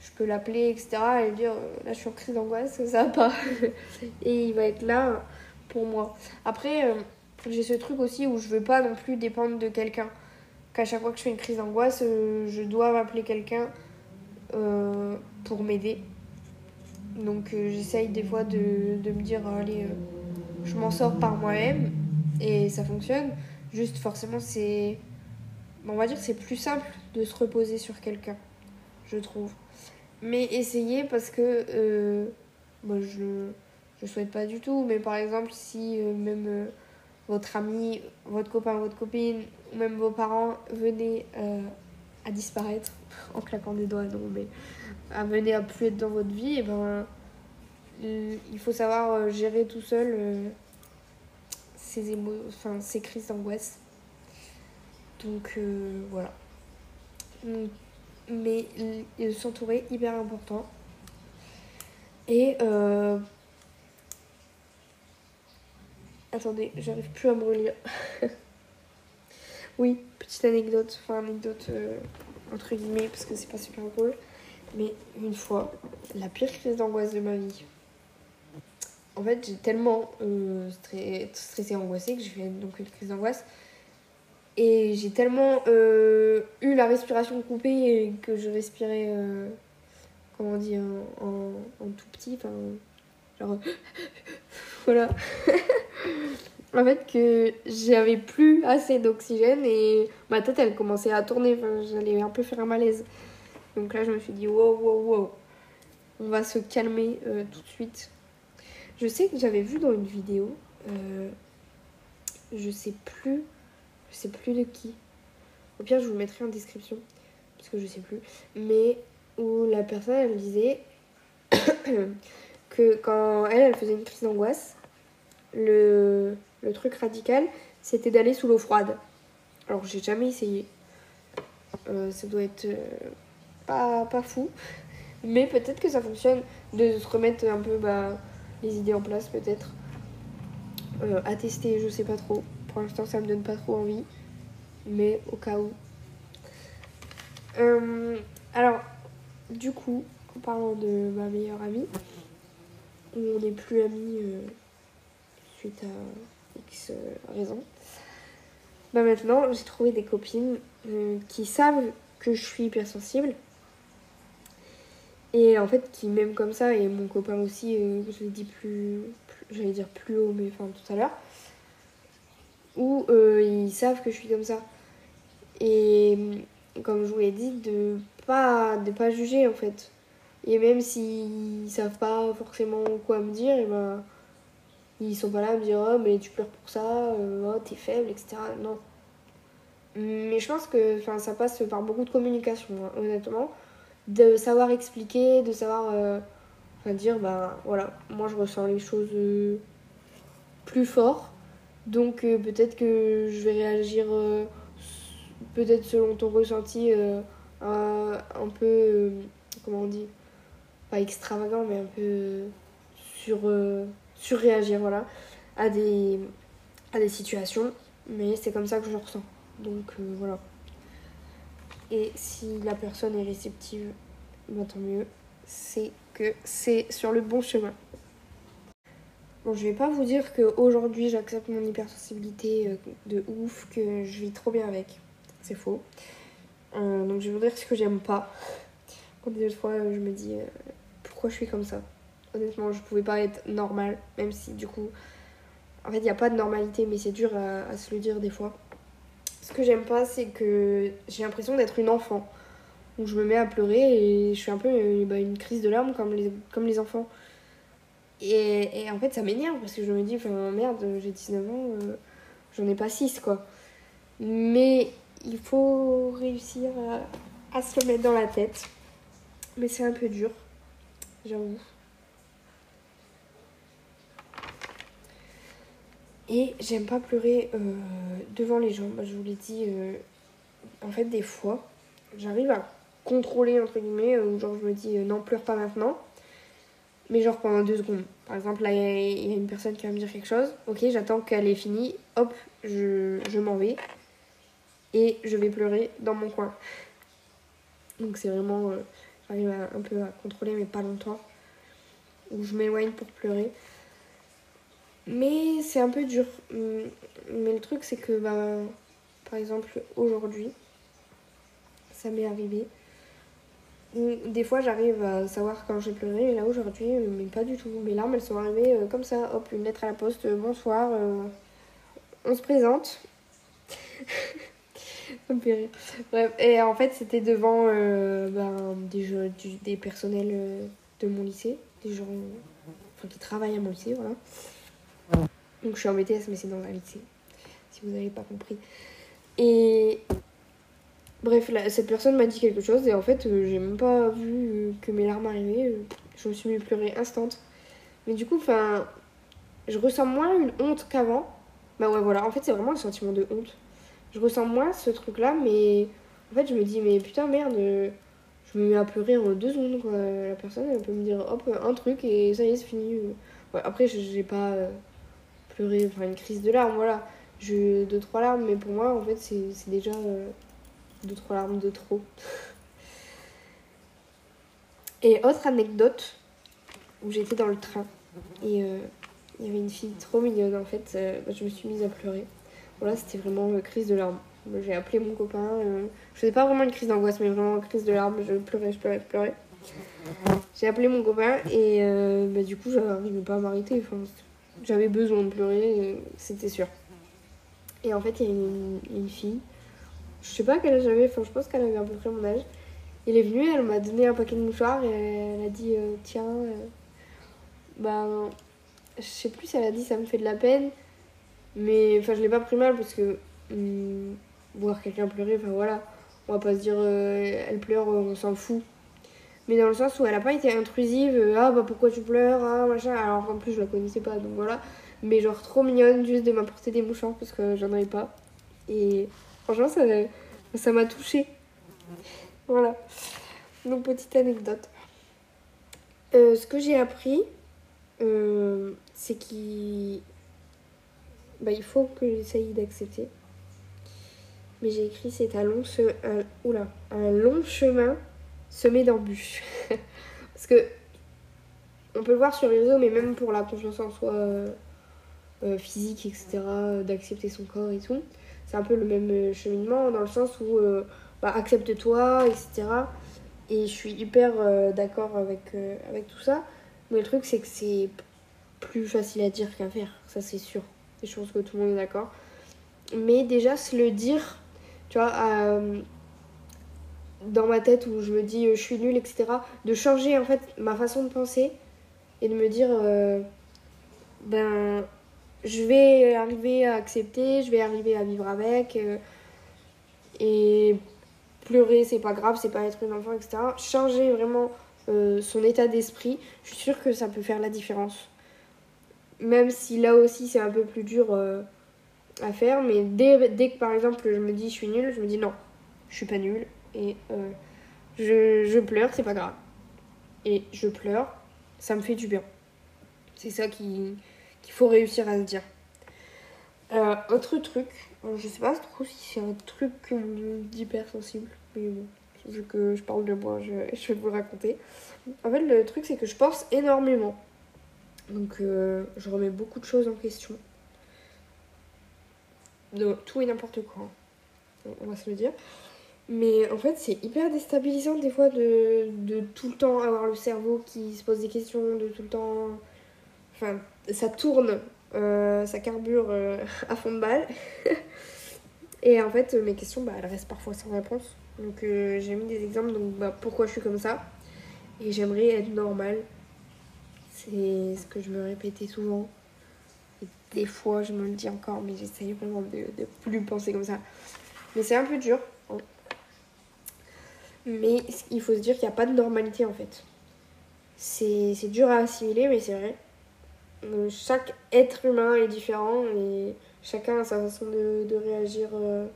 je peux l'appeler, etc. et lui dire euh, là, je suis en crise d'angoisse, ça va pas. et il va être là pour moi. Après, j'ai ce truc aussi où je veux pas non plus dépendre de quelqu'un. Qu'à chaque fois que je fais une crise d'angoisse, je dois m'appeler quelqu'un pour m'aider. Donc j'essaye des fois de, me dire allez, je m'en sors par moi-même et ça fonctionne. Juste, forcément, c'est. On va dire c'est plus simple de se reposer sur quelqu'un, je trouve. Mais essayez parce que. Euh, moi, je. Souhaite pas du tout, mais par exemple, si euh, même euh, votre ami, votre copain, votre copine, ou même vos parents venaient à disparaître, en claquant des doigts, non, mais venir à plus être dans votre vie, et ben il faut savoir gérer tout seul ses, émo enfin, ses crises d'angoisse. Donc euh, voilà. Mais s'entourer, hyper important. Et euh... attendez, j'arrive plus à me relire. oui, petite anecdote, enfin anecdote euh, entre guillemets parce que c'est pas super drôle. Mais une fois, la pire crise d'angoisse de ma vie en fait, j'ai tellement euh, stressé, angoissé que j'ai fait donc une crise d'angoisse. Et j'ai tellement euh, eu la respiration coupée et que je respirais, euh, comment on dit, en, tout petit, enfin, genre, voilà. en fait, que j'avais plus assez d'oxygène et ma tête, elle commençait à tourner, j'allais un peu faire un malaise. Donc là, je me suis dit, wow, wow, wow, on va se calmer tout de suite je sais que j'avais vu dans une vidéo, euh, je sais plus, je sais plus de qui. Au pire, je vous mettrai en description, parce que je sais plus. Mais où la personne, elle disait que quand elle, elle faisait une crise d'angoisse, le, le truc radical, c'était d'aller sous l'eau froide. Alors, j'ai jamais essayé. Euh, ça doit être euh, pas, pas fou. Mais peut-être que ça fonctionne de se remettre un peu bah, les idées en place peut-être. Euh, à tester, je sais pas trop. Pour l'instant, ça me donne pas trop envie. Mais au cas où. Euh, alors, du coup, en parlant de ma meilleure amie, on n'est plus amis euh, suite à X raisons. Bah maintenant, j'ai trouvé des copines qui savent que je suis hypersensible et en fait, qui m'aime comme ça, et mon copain aussi, euh, je l'ai dit plus, j'allais dire plus haut, mais enfin tout à l'heure, où euh, ils savent que je suis comme ça. Et comme je vous l'ai dit, de pas, de pas juger en fait. Et même s'ils savent pas forcément quoi me dire, et ben, ils sont pas là à me dire oh mais tu pleures pour ça, euh, oh t'es faible, etc. Non. Mais je pense que ça passe par beaucoup de communication, hein, honnêtement de savoir expliquer, de savoir euh, dire, bah voilà, moi je ressens les choses euh, plus fort. Donc euh, peut-être que je vais réagir peut-être selon ton ressenti un, peu, comment on dit, pas extravagant, mais un peu sur, surréagir, voilà, à des, à des situations. Mais c'est comme ça que je ressens. Donc voilà. Et si la personne est réceptive, bah, tant mieux. C'est que c'est sur le bon chemin. Bon, je vais pas vous dire qu'aujourd'hui j'accepte mon hypersensibilité euh, de ouf, que je vis trop bien avec. C'est faux. Euh, donc je vais vous dire ce que j'aime pas. Quand des fois euh, je me dis pourquoi je suis comme ça? Honnêtement, je pouvais pas être normale, même si du coup. En fait, il n'y a pas de normalité, mais c'est dur à, se le dire des fois. Ce que j'aime pas, c'est que j'ai l'impression d'être une enfant. Où je me mets à pleurer et je suis un peu bah, une crise de larmes comme les, enfants. Et, en fait, ça m'énerve parce que je me dis, merde, j'ai 19 ans, euh, j'en ai pas 6, quoi. Mais il faut réussir à, se le mettre dans la tête. Mais c'est un peu dur, j'avoue. Et j'aime pas pleurer euh, devant les gens. Bah, je vous l'ai dit, euh, en fait, des fois, j'arrive à contrôler, entre guillemets, où genre je me dis, non, pleure pas maintenant mais genre pendant deux secondes. Par exemple, là, il y, a une personne qui va me dire quelque chose. Ok, j'attends qu'elle ait fini. Hop, je, m'en vais. Et je vais pleurer dans mon coin. Donc c'est vraiment... Euh, j'arrive un peu à contrôler, mais pas longtemps. Où je m'éloigne pour pleurer. Mais c'est un peu dur. Mais le truc, c'est que, bah, par exemple, aujourd'hui, ça m'est arrivé des fois, j'arrive à savoir quand j'ai pleuré, et là aujourd'hui, euh, mais pas du tout. Mes larmes, elles sont arrivées euh, comme ça. Hop, une lettre à la poste, euh, bonsoir, on se présente. Bref, et en fait, c'était devant ben, des, des personnels de mon lycée, des gens enfin, qui travaillent à mon lycée, voilà. Donc je suis en BTS, mais c'est dans un lycée, si vous n'avez pas compris. Et Bref, cette personne m'a dit quelque chose et en fait, euh, j'ai même pas vu euh, que mes larmes arrivaient. Euh, je me suis mis à pleurer instant. Mais du coup, enfin, je ressens moins une honte qu'avant. Bah ouais, voilà, en fait, c'est vraiment le sentiment de honte. Je ressens moins ce truc-là, mais en fait, je me dis, mais putain, merde, je me mets à pleurer en deux secondes, quoi. La personne, elle peut me dire, hop, un truc et ça y est, c'est fini. Ouais, après, j'ai pas pleuré, enfin, une crise de larmes, voilà. J'ai deux, trois larmes, mais pour moi, en fait, c'est déjà deux, trois larmes de trop. Et autre anecdote, où j'étais dans le train, et euh, il y avait une fille trop mignonne en fait, euh, je me suis mise à pleurer. Voilà, c'était vraiment une crise de larmes. J'ai appelé mon copain, euh, je faisais pas vraiment une crise d'angoisse, mais vraiment une crise de larmes, je pleurais, je pleurais, je pleurais. J'ai appelé mon copain et bah, du coup, j'arrivais pas à m'arrêter. J'avais besoin de pleurer, c'était sûr. Et en fait, il y a une fille je sais pas quel âge j'avais, enfin je pense qu'elle avait à peu près mon âge. Elle est venue, elle m'a donné un paquet de mouchoirs et elle a dit euh, tiens, euh, ben je sais plus elle a dit ça me fait de la peine, mais enfin je l'ai pas pris mal parce que hmm, voir quelqu'un pleurer, enfin voilà, on va pas se dire euh, elle pleure, on s'en fout. Mais dans le sens où elle a pas été intrusive, ah bah pourquoi tu pleures, ah machin, alors en plus je la connaissais pas donc voilà, mais genre trop mignonne juste de m'apporter des mouchoirs parce que j'en avais pas. Et Franchement, ça, ça m'a touchée. Voilà. Donc, petite anecdote. Euh, ce que j'ai appris, euh, c'est qu'il bah, faut que j'essaye d'accepter. Mais j'ai écrit c'est un long, un, un long chemin semé d'embûches. Parce que on peut le voir sur les réseaux, mais même pour la confiance en soi euh, physique, etc., d'accepter son corps et tout, c'est un peu le même euh, cheminement dans le sens où euh, bah, accepte-toi, etc. Et je suis hyper euh, d'accord avec, avec tout ça. Mais le truc, c'est que c'est plus facile à dire qu'à faire, ça c'est sûr. Et je pense que tout le monde est d'accord. Mais déjà, se le dire, tu vois, dans ma tête où je me dis je suis nulle, etc. De changer en fait ma façon de penser et de me dire ben je vais arriver à accepter, je vais arriver à vivre avec. Euh, et pleurer, c'est pas grave, c'est pas être une enfant, etc. Changer vraiment euh, son état d'esprit, je suis sûre que ça peut faire la différence. Même si là aussi c'est un peu plus dur euh, à faire, mais dès, dès, que par exemple je me dis je suis nulle, je me dis non, je suis pas nulle et je, je pleure, c'est pas grave. Et je pleure, ça me fait du bien. C'est ça qui, qu'il faut réussir à se dire. Euh, autre truc, euh, je sais pas trop si c'est un truc d'hypersensible, mais bon, vu que je parle de moi, je, je vais vous le raconter. En fait, le truc, c'est que je pense énormément. Donc euh, je remets beaucoup de choses en question. De tout et n'importe quoi. hein. On va se le dire. Mais en fait, c'est hyper déstabilisant des fois de, de tout le temps avoir le cerveau qui se pose des questions, de tout le temps. Enfin, ça tourne, euh, ça carbure euh, à fond de balle. Et en fait, mes questions, bah, elles restent parfois sans réponse. Donc euh, j'ai mis des exemples, donc bah, pourquoi je suis comme ça. Et j'aimerais être normale. C'est ce que je me répétais souvent. Et des fois, je me le dis encore, mais j'essaye vraiment de, de plus penser comme ça. Mais c'est un peu dur. Mais il faut se dire qu'il n'y a pas de normalité en fait. C'est dur à assimiler, mais c'est vrai. Euh, Chaque être humain est différent et chacun a sa façon de, de réagir euh,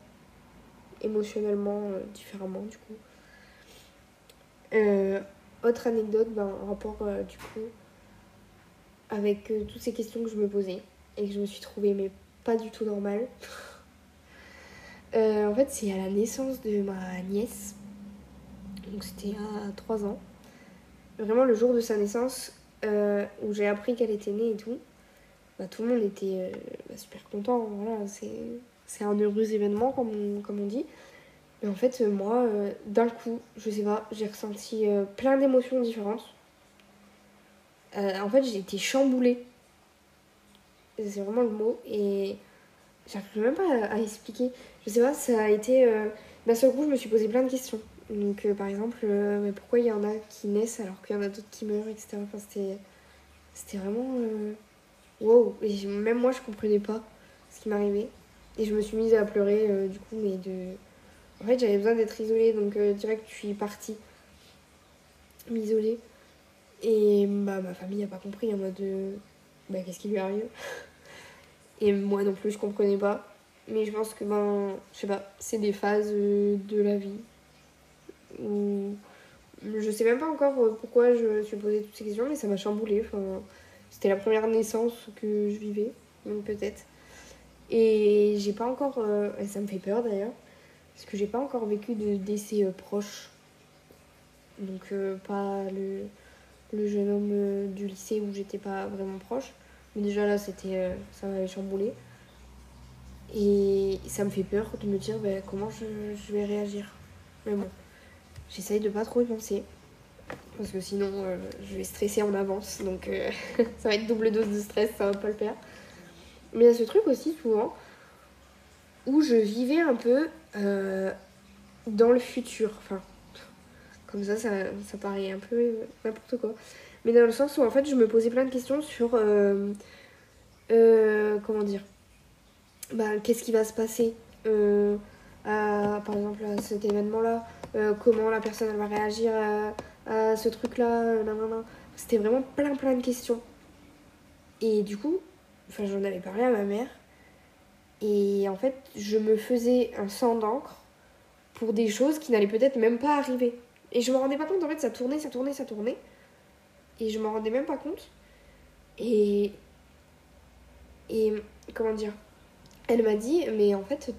émotionnellement euh, différemment du coup. Autre anecdote ben, en rapport du coup avec toutes ces questions que je me posais et que je me suis trouvée mais pas du tout normale. En fait c'est à la naissance de ma nièce, donc c'était à 3 ans. Vraiment le jour de sa naissance euh, où j'ai appris qu'elle était née et tout, bah, tout le monde était euh, bah, super content. Voilà, c'est un heureux événement comme on, comme on dit. Mais en fait, euh, moi, d'un coup, je sais pas, j'ai ressenti plein d'émotions différentes. En fait, j'ai été chamboulée. C'est vraiment le mot. Et j'arrive même pas à, à expliquer. Je sais pas, ça a été. D'un seul coup, je me suis posé plein de questions. Donc, euh, par exemple, euh, mais pourquoi il y en a qui naissent alors qu'il y en a d'autres qui meurent, etc. Enfin, c'était. Vraiment. euh, Wow! Et même moi, je comprenais pas ce qui m'arrivait. Et je me suis mise à pleurer, euh, du coup, mais de. En fait, j'avais besoin d'être isolée, donc direct, je suis partie m'isoler. Et bah, ma famille n'a pas compris en mode bah, qu'est-ce qui lui arrive? Et moi non plus, je comprenais pas. Mais je pense que, ben, je sais pas, c'est des phases de la vie. Où je sais même pas encore euh, pourquoi je me suis posé toutes ces questions, mais ça m'a chamboulée. Enfin, c'était la première naissance que je vivais, donc peut-être. Et j'ai pas encore. euh, et ça me fait peur d'ailleurs, parce que j'ai pas encore vécu de décès euh, proche. Donc, euh, pas le, le jeune homme euh, du lycée où j'étais pas vraiment proche. Mais déjà là, c'était, euh, ça m'avait chamboulé. Et ça me fait peur de me dire ben, comment je, je vais réagir. Mais bon, j'essaye de pas trop y penser. Parce que sinon, euh, je vais stresser en avance. Donc, euh, ça va être double dose de stress, ça va pas le faire. Mais il y a ce truc aussi, souvent, où je vivais un peu euh, dans le futur. Enfin, comme ça, ça, ça paraît un peu n'importe quoi. Mais dans le sens où, en fait, je me posais plein de questions sur. comment dire bah, Qu'est-ce qui va se passer par exemple, à cet événement-là Euh, Comment la personne va réagir à, ce truc-là euh. C'était vraiment plein, plein de questions. Et du coup, enfin, j'en avais parlé à ma mère. Et en fait, je me faisais un sang d'encre pour des choses qui n'allaient peut-être même pas arriver. Et je me rendais pas compte, en fait, ça tournait, ça tournait, ça tournait. Et je m'en rendais même pas compte. Et. Et. Comment dire? Elle m'a dit, mais en fait,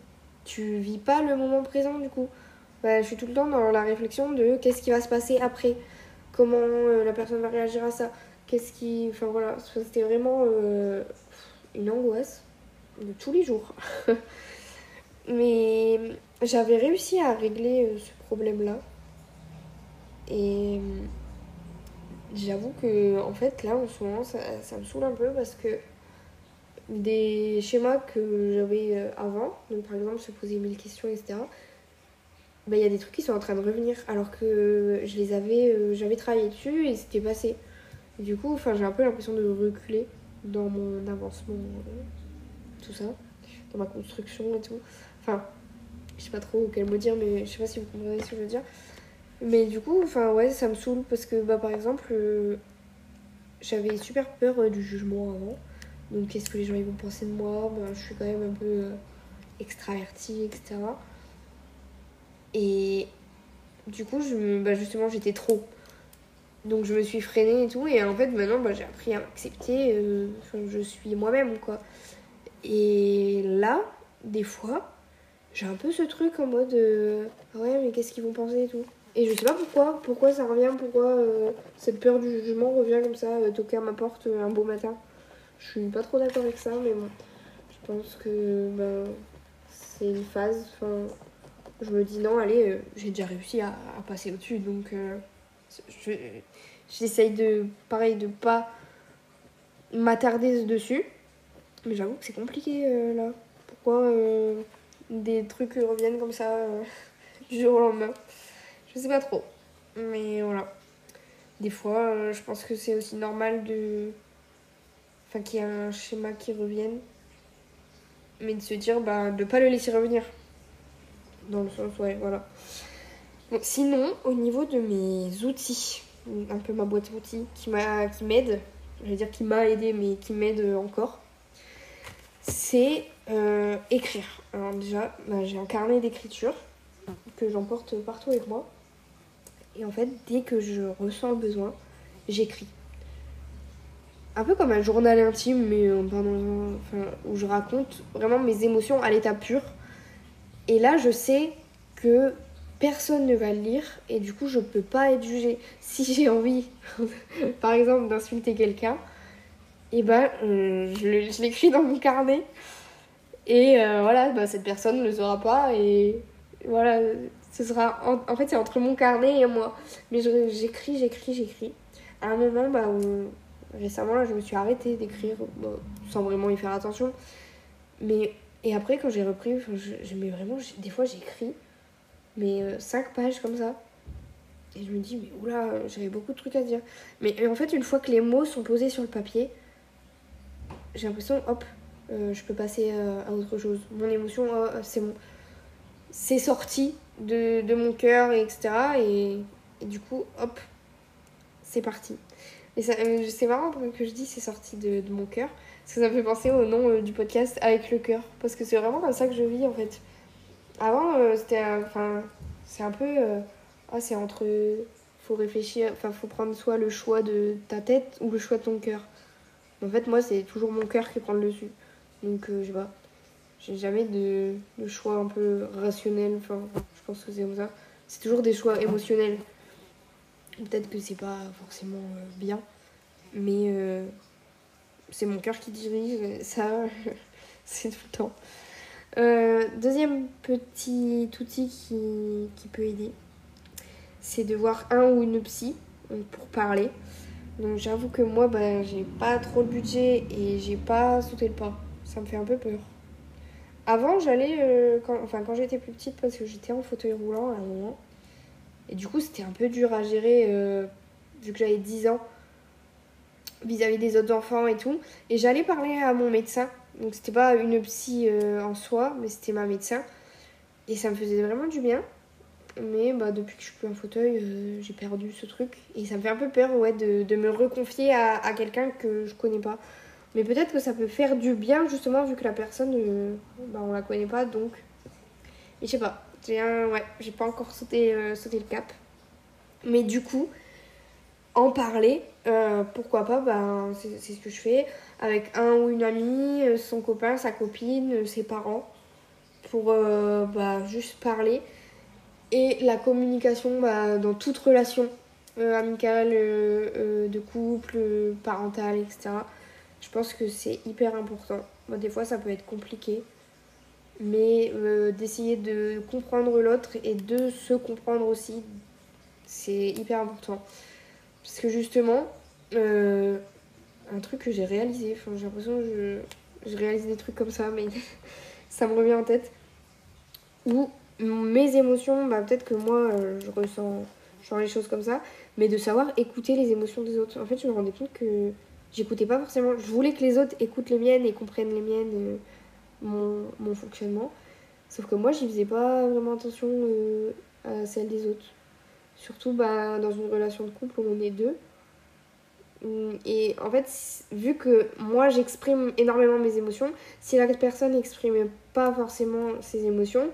tu vis pas le moment présent du coup. Bah, je suis tout le temps dans la réflexion de qu'est-ce qui va se passer après. Comment euh, la personne va réagir à ça. Qu'est-ce qui. Enfin voilà, c'était vraiment euh, une angoisse de tous les jours. Mais j'avais réussi à régler euh, ce problème-là. Et j'avoue que, en fait, là, en ce moment, ça, ça me saoule un peu parce que des schémas que j'avais euh, avant, donc par exemple se poser mille questions, etc., bah, il y a des trucs qui sont en train de revenir alors que je les avais, euh, j'avais travaillé dessus et c'était passé. Du coup, j'ai un peu l'impression de reculer dans mon avancement, euh, tout ça, dans ma construction et tout. Enfin, je sais pas trop quel mot dire, mais je sais pas si vous comprenez ce que je veux dire. Mais du coup, enfin, ouais, ça me saoule parce que, bah, par exemple, euh, j'avais super peur euh, du jugement avant. Donc, qu'est-ce que les gens ils vont penser de moi? Bah, Je suis quand même un peu euh, extravertie, etc. Et du coup, je, bah, justement, j'étais trop. Donc, je me suis freinée et tout. Et en fait, maintenant, bah, j'ai appris à m'accepter. euh, je suis moi-même, quoi. Et là, des fois, j'ai un peu ce truc en mode euh, ouais, mais qu'est-ce qu'ils vont penser et tout? Et je sais pas pourquoi, pourquoi ça revient, pourquoi euh, cette peur du jugement revient comme ça, euh, toquer à ma porte un beau matin. Je suis pas trop d'accord avec ça, mais bon, je pense que ben, c'est une phase. Enfin, je me dis non, allez, j'ai déjà réussi à, passer au-dessus, donc je- j'essaye de, pareil, de pas m'attarder dessus. Mais j'avoue que c'est compliqué euh, là. Pourquoi euh, des trucs reviennent comme ça euh, du jour au lendemain? Je sais pas trop. Mais voilà. Des fois, euh, je pense que c'est aussi normal de. Enfin, qu'il y ait un schéma qui revienne. Mais de se dire, bah, de pas le laisser revenir. Dans le sens, ouais, voilà. Bon, sinon, au niveau de mes outils, un peu ma boîte à outils qui m'a qui m'aide, je vais dire qui m'a aidé, mais qui m'aide encore, c'est euh, écrire. Alors déjà, bah, j'ai un carnet d'écriture que j'emporte partout avec moi. Et en fait, dès que je ressens le besoin, j'écris. Un peu comme un journal intime, mais parlant- enfin, où je raconte vraiment mes émotions à l'état pur. Et là, je sais que personne ne va le lire et du coup, je peux pas être jugée. Si j'ai envie, par exemple, d'insulter quelqu'un, et ben, euh, je l'écris dans mon carnet. Et euh, voilà, bah, cette personne ne le saura pas. Et voilà, ce sera. En, en fait, c'est entre mon carnet et moi. Mais j'écris, j'écris, j'écris. À un moment, bah, où- récemment, là, je me suis arrêtée d'écrire bon, sans vraiment y faire attention. Mais. Et après, quand j'ai repris, je, je vraiment. Des fois, j'écris, mais 5 pages comme ça. Et je me dis, mais oula, j'avais beaucoup de trucs à dire. Mais en fait, une fois que les mots sont posés sur le papier, j'ai l'impression, hop, euh, je peux passer euh, à autre chose. Mon émotion, euh, c'est bon. C'est sorti de, de mon cœur, et etc. Et, et du coup, hop, c'est parti. Et euh, c'est marrant que je dis c'est sorti de, mon cœur. Parce que ça me fait penser au nom euh, du podcast Avec le cœur. Parce que c'est vraiment comme ça que je vis en fait. Avant, euh, c'était. Enfin, c'est un peu. ah, c'est entre. Faut réfléchir. Enfin, faut prendre soit le choix de ta tête ou le choix de ton cœur. En fait, moi, c'est toujours mon cœur qui prend le dessus. Donc, je sais pas. J'ai jamais de, de choix un peu rationnel. Enfin, je pense que c'est comme ça. C'est toujours des choix émotionnels. Peut-être que c'est pas forcément euh, bien. Mais euh, c'est mon cœur qui dirige. et Ça, c'est tout le temps. Euh, deuxième petit outil qui, qui peut aider, c'est de voir un ou une psy pour parler. Donc j'avoue que moi, bah, j'ai pas trop le budget et j'ai pas sauté le pas. Ça me fait un peu peur. Avant, j'allais, euh, quand, enfin quand j'étais plus petite, parce que j'étais en fauteuil roulant à un moment. Et du coup, c'était un peu dur à gérer, euh, vu que j'avais 10 ans, vis-à-vis des autres enfants et tout. Et j'allais parler à mon médecin. Donc c'était pas une psy euh, en soi, mais c'était ma médecin. Et ça me faisait vraiment du bien. Mais bah, depuis que je suis plus en fauteuil, euh, j'ai perdu ce truc. Et ça me fait un peu peur ouais, de, de me reconfier à, à quelqu'un que je connais pas. Mais peut-être que ça peut faire du bien justement vu que la personne, bah, on la connaît pas. Donc, je sais pas. J'ai un, ouais, j'ai pas encore sauté, euh, sauté le cap. Mais du coup, en parler, euh, pourquoi pas, ben, c'est ce que je fais avec un ou une amie, euh, son copain, sa copine, ses parents, pour bah, juste parler. Et la communication bah, dans toute relation amicale, de couple, parentale, etc. Je pense que c'est hyper important. Des fois, ça peut être compliqué, mais euh, d'essayer de comprendre l'autre et de se comprendre aussi, c'est hyper important. Parce que justement, euh, un truc que j'ai réalisé, j'ai l'impression que je, réalise des trucs comme ça, mais ça me revient en tête, où mes émotions, bah, peut-être que moi, euh, je ressens les choses comme ça, mais de savoir écouter les émotions des autres. En fait, je me rendais compte que j'écoutais pas forcément. Je voulais que les autres écoutent les miennes et comprennent les miennes, mon, mon fonctionnement. Sauf que moi, j'y faisais pas vraiment attention euh, à celle des autres. Surtout bah, dans une relation de couple où on est deux. Hum, Et en fait, vu que moi j'exprime énormément mes émotions, si la personne n'exprimait pas forcément ses émotions,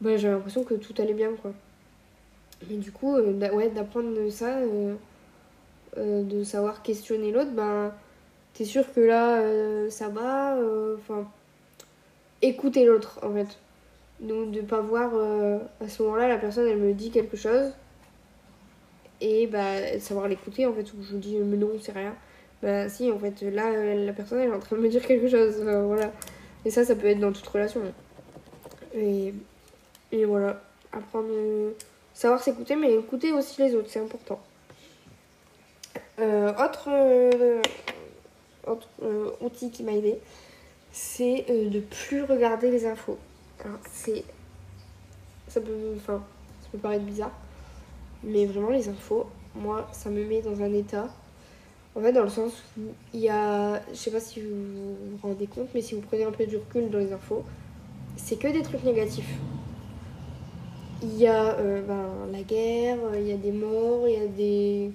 bah, j'avais l'impression que tout allait bien quoi. Mais du coup, euh, ouais, d'apprendre ça, euh, de savoir questionner l'autre, ben t'es sûr que là ça va, écouter l'autre en fait. Donc de pas voir euh, à ce moment-là la personne elle me dit quelque chose et bah, savoir l'écouter en fait, où je dis mais non, c'est rien. Bah si, en fait, là, la personne elle est en train de me dire quelque chose, voilà. Et ça, ça peut être dans toute relation. Et, et voilà, apprendre, savoir s'écouter, mais écouter aussi les autres, c'est important. Euh, autre, euh, euh, outil qui m'a aidé, c'est de plus regarder les infos. c'est. Ça peut. Enfin, ça peut paraître bizarre. Mais vraiment, les infos, moi, ça me met dans un état. En fait, dans le sens où il y a. Je sais pas si vous vous rendez compte, mais si vous prenez un peu du recul dans les infos, c'est que des trucs négatifs. Il y a ben, la guerre, il y a des morts, il y a des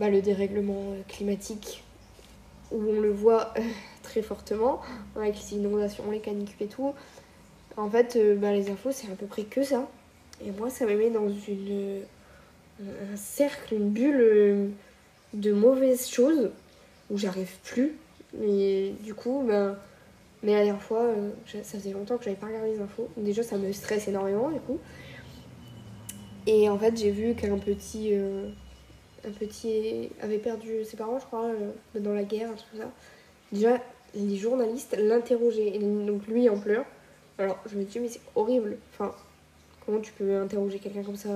bah, le dérèglement climatique, où on le voit euh, très fortement, avec les inondations, les canicules et tout. En fait, euh, bah, les infos, c'est à peu près que ça. Et moi, ça me met dans une, un cercle, une bulle euh, de mauvaises choses où j'arrive plus. Mais du coup, ben, mais la dernière fois, ça faisait longtemps que j'avais pas regardé les infos. Déjà, ça me stresse énormément du coup. Et en fait, j'ai vu qu'un petit, un petit avait perdu ses parents, je crois, euh, dans la guerre, tout ça. Déjà, les journalistes l'interrogeaient. Donc lui en pleurs. Alors je me dis, mais c'est horrible. Enfin, comment tu peux interroger quelqu'un comme ça?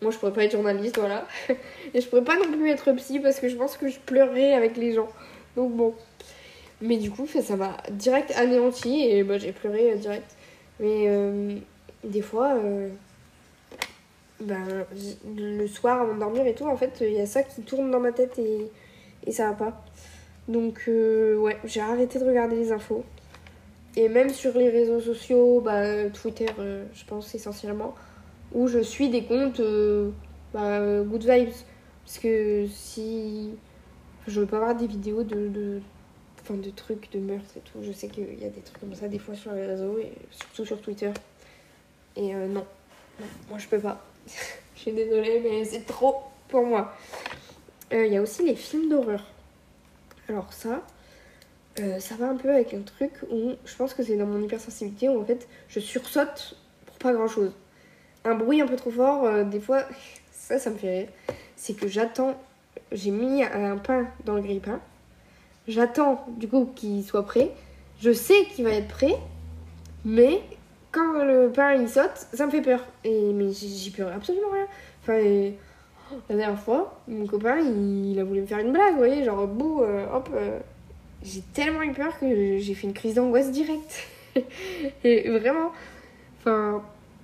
Moi, je pourrais pas être journaliste, voilà. Et je pourrais pas non plus être psy parce que je pense que je pleurerais avec les gens. Donc bon. Mais du coup, ça m'a direct anéanti et bah, j'ai pleuré euh, direct. Mais euh, des fois, ben, le soir avant de dormir et tout, en fait, il y a ça qui tourne dans ma tête et, et ça va pas. Donc, euh, ouais, j'ai arrêté de regarder les infos. Et même sur les réseaux sociaux, bah, Twitter, euh, je pense essentiellement, où je suis des comptes euh, bah, good vibes. Parce que si. je veux pas voir des vidéos de, de, de trucs, de meurtres et tout. Je sais qu'il y a des trucs comme ça des fois sur les réseaux, et surtout sur Twitter. Et non. non, moi je peux pas. je suis désolée, mais c'est trop pour moi. Il y a aussi les films d'horreur. Alors ça, euh, ça va un peu avec un truc où je pense que c'est dans mon hypersensibilité où en fait je sursaute pour pas grand chose. Un bruit un peu trop fort, euh, des fois, ça, ça me fait rire. C'est que j'attends, j'ai mis un pain dans le grille-pain. J'attends du coup qu'il soit prêt. Je sais qu'il va être prêt, mais quand le pain il saute, ça me fait peur. Et, mais j'y peux absolument rien. Enfin, la dernière fois, mon copain il, a voulu me faire une blague, vous voyez, genre bouh, euh, hop. Euh, j'ai tellement eu peur que j'ai fait une crise d'angoisse directe. et vraiment, enfin,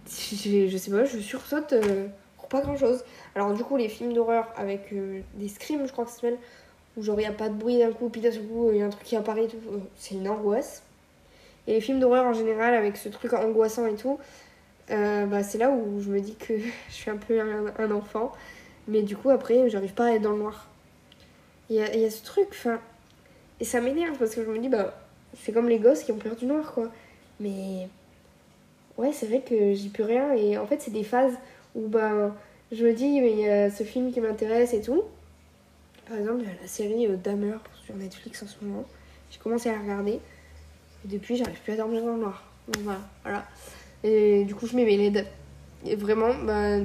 je, sais pas, je sursaute euh, pour pas grand chose. Alors, du coup, les films d'horreur avec des screams, je crois que ça s'appelle, où genre il a pas de bruit d'un coup, puis d'un coup il y a un truc qui apparaît, c'est une angoisse. Et les films d'horreur en général, avec ce truc angoissant et tout, euh, bah, c'est là où je me dis que je suis un peu un, enfant. Mais du coup, après, j'arrive pas à être dans le noir. Il y a, ce truc, enfin. Et ça m'énerve parce que je me dis, bah, c'est comme les gosses qui ont peur du noir, quoi. Mais. Ouais, c'est vrai que j'y peux rien. Et en fait, c'est des phases où, bah, je me dis, mais il y a ce film qui m'intéresse et tout. Par exemple, la série euh, Dahmer sur Netflix en ce moment. J'ai commencé à la regarder. Et depuis, j'arrive plus à dormir dans le noir. Donc voilà, voilà. Et du coup, je mets mes LED. Et vraiment, bah,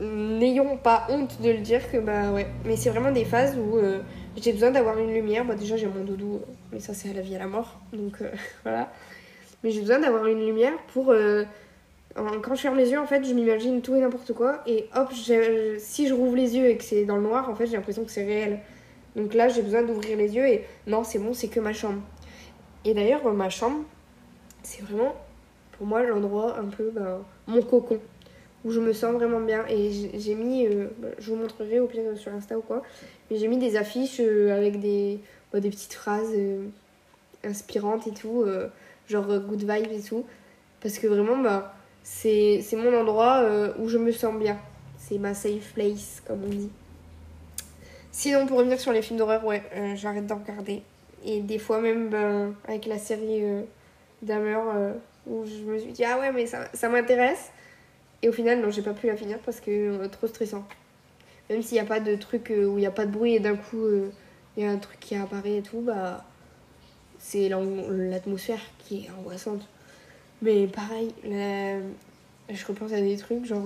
n'ayons pas honte de le dire que, bah ouais. Mais c'est vraiment des phases où euh, j'ai besoin d'avoir une lumière. Bah, déjà, j'ai mon doudou, mais ça, c'est à la vie à la mort. Donc euh, voilà. Mais j'ai besoin d'avoir une lumière pour. Euh, quand je ferme les yeux, en fait, je m'imagine tout et n'importe quoi. Et hop, si je rouvre les yeux et que c'est dans le noir, en fait, j'ai l'impression que c'est réel. Donc là, j'ai besoin d'ouvrir les yeux et non, c'est bon, c'est que ma chambre. Et d'ailleurs, ma chambre, c'est vraiment pour moi l'endroit un peu ben, mon cocon où je me sens vraiment bien. Et j'ai mis, euh, ben, je vous montrerai au pire sur Insta ou quoi, mais j'ai mis des affiches euh, avec des, ben, des petites phrases euh, inspirantes et tout, genre good vibes et tout. Parce que vraiment, bah, c'est mon endroit où je me sens bien. C'est ma safe place, comme on dit. Sinon, pour revenir sur les films d'horreur, ouais, j'arrête d'en regarder. Et des fois même ben, avec la série euh, où je me suis dit ah ouais mais ça, ça m'intéresse. Et au final non j'ai pas pu la finir parce que euh, trop stressant. Même s'il n'y a pas de truc euh, où il n'y a pas de bruit et d'un coup il y a un truc qui apparaît et tout, bah c'est l'atmosphère qui est angoissante. Mais pareil, je repense à des trucs genre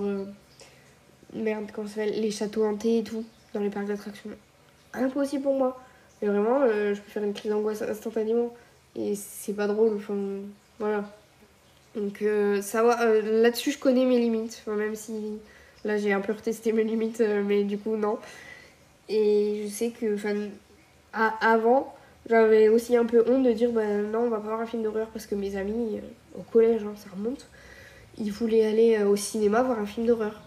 merde, comment ça s'appelle Les châteaux hantés et tout, dans les parcs d'attractions. Impossible pour moi. Mais vraiment, euh, je peux faire une crise d'angoisse instantanément. Et c'est pas drôle. Enfin, voilà. Donc, euh, euh, Là-dessus, je connais mes limites. Même si là, j'ai un peu retesté mes limites, euh, mais du coup, non. Et je sais que, avant, j'avais aussi un peu honte de dire, bah non, on va pas voir un film d'horreur parce que mes amis, euh, au collège, hein, ça remonte, ils voulaient aller euh, au cinéma voir un film d'horreur.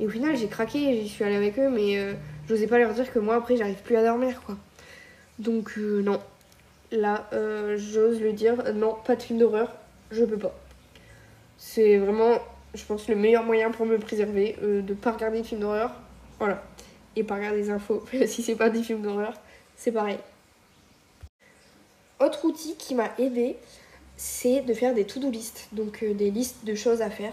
Et au final, j'ai craqué, j'y suis allée avec eux, mais j'osais pas leur dire que moi, après, j'arrive plus à dormir, quoi. Donc, non. Là, j'ose le dire, non, pas de film d'horreur, je peux pas. C'est vraiment, je pense, le meilleur moyen pour me préserver, euh, de pas regarder de films d'horreur. Voilà. Et pas regarder des infos, si c'est pas des films d'horreur, c'est pareil. Autre outil qui m'a aidé, c'est de faire des to-do list, donc euh, des listes de choses à faire.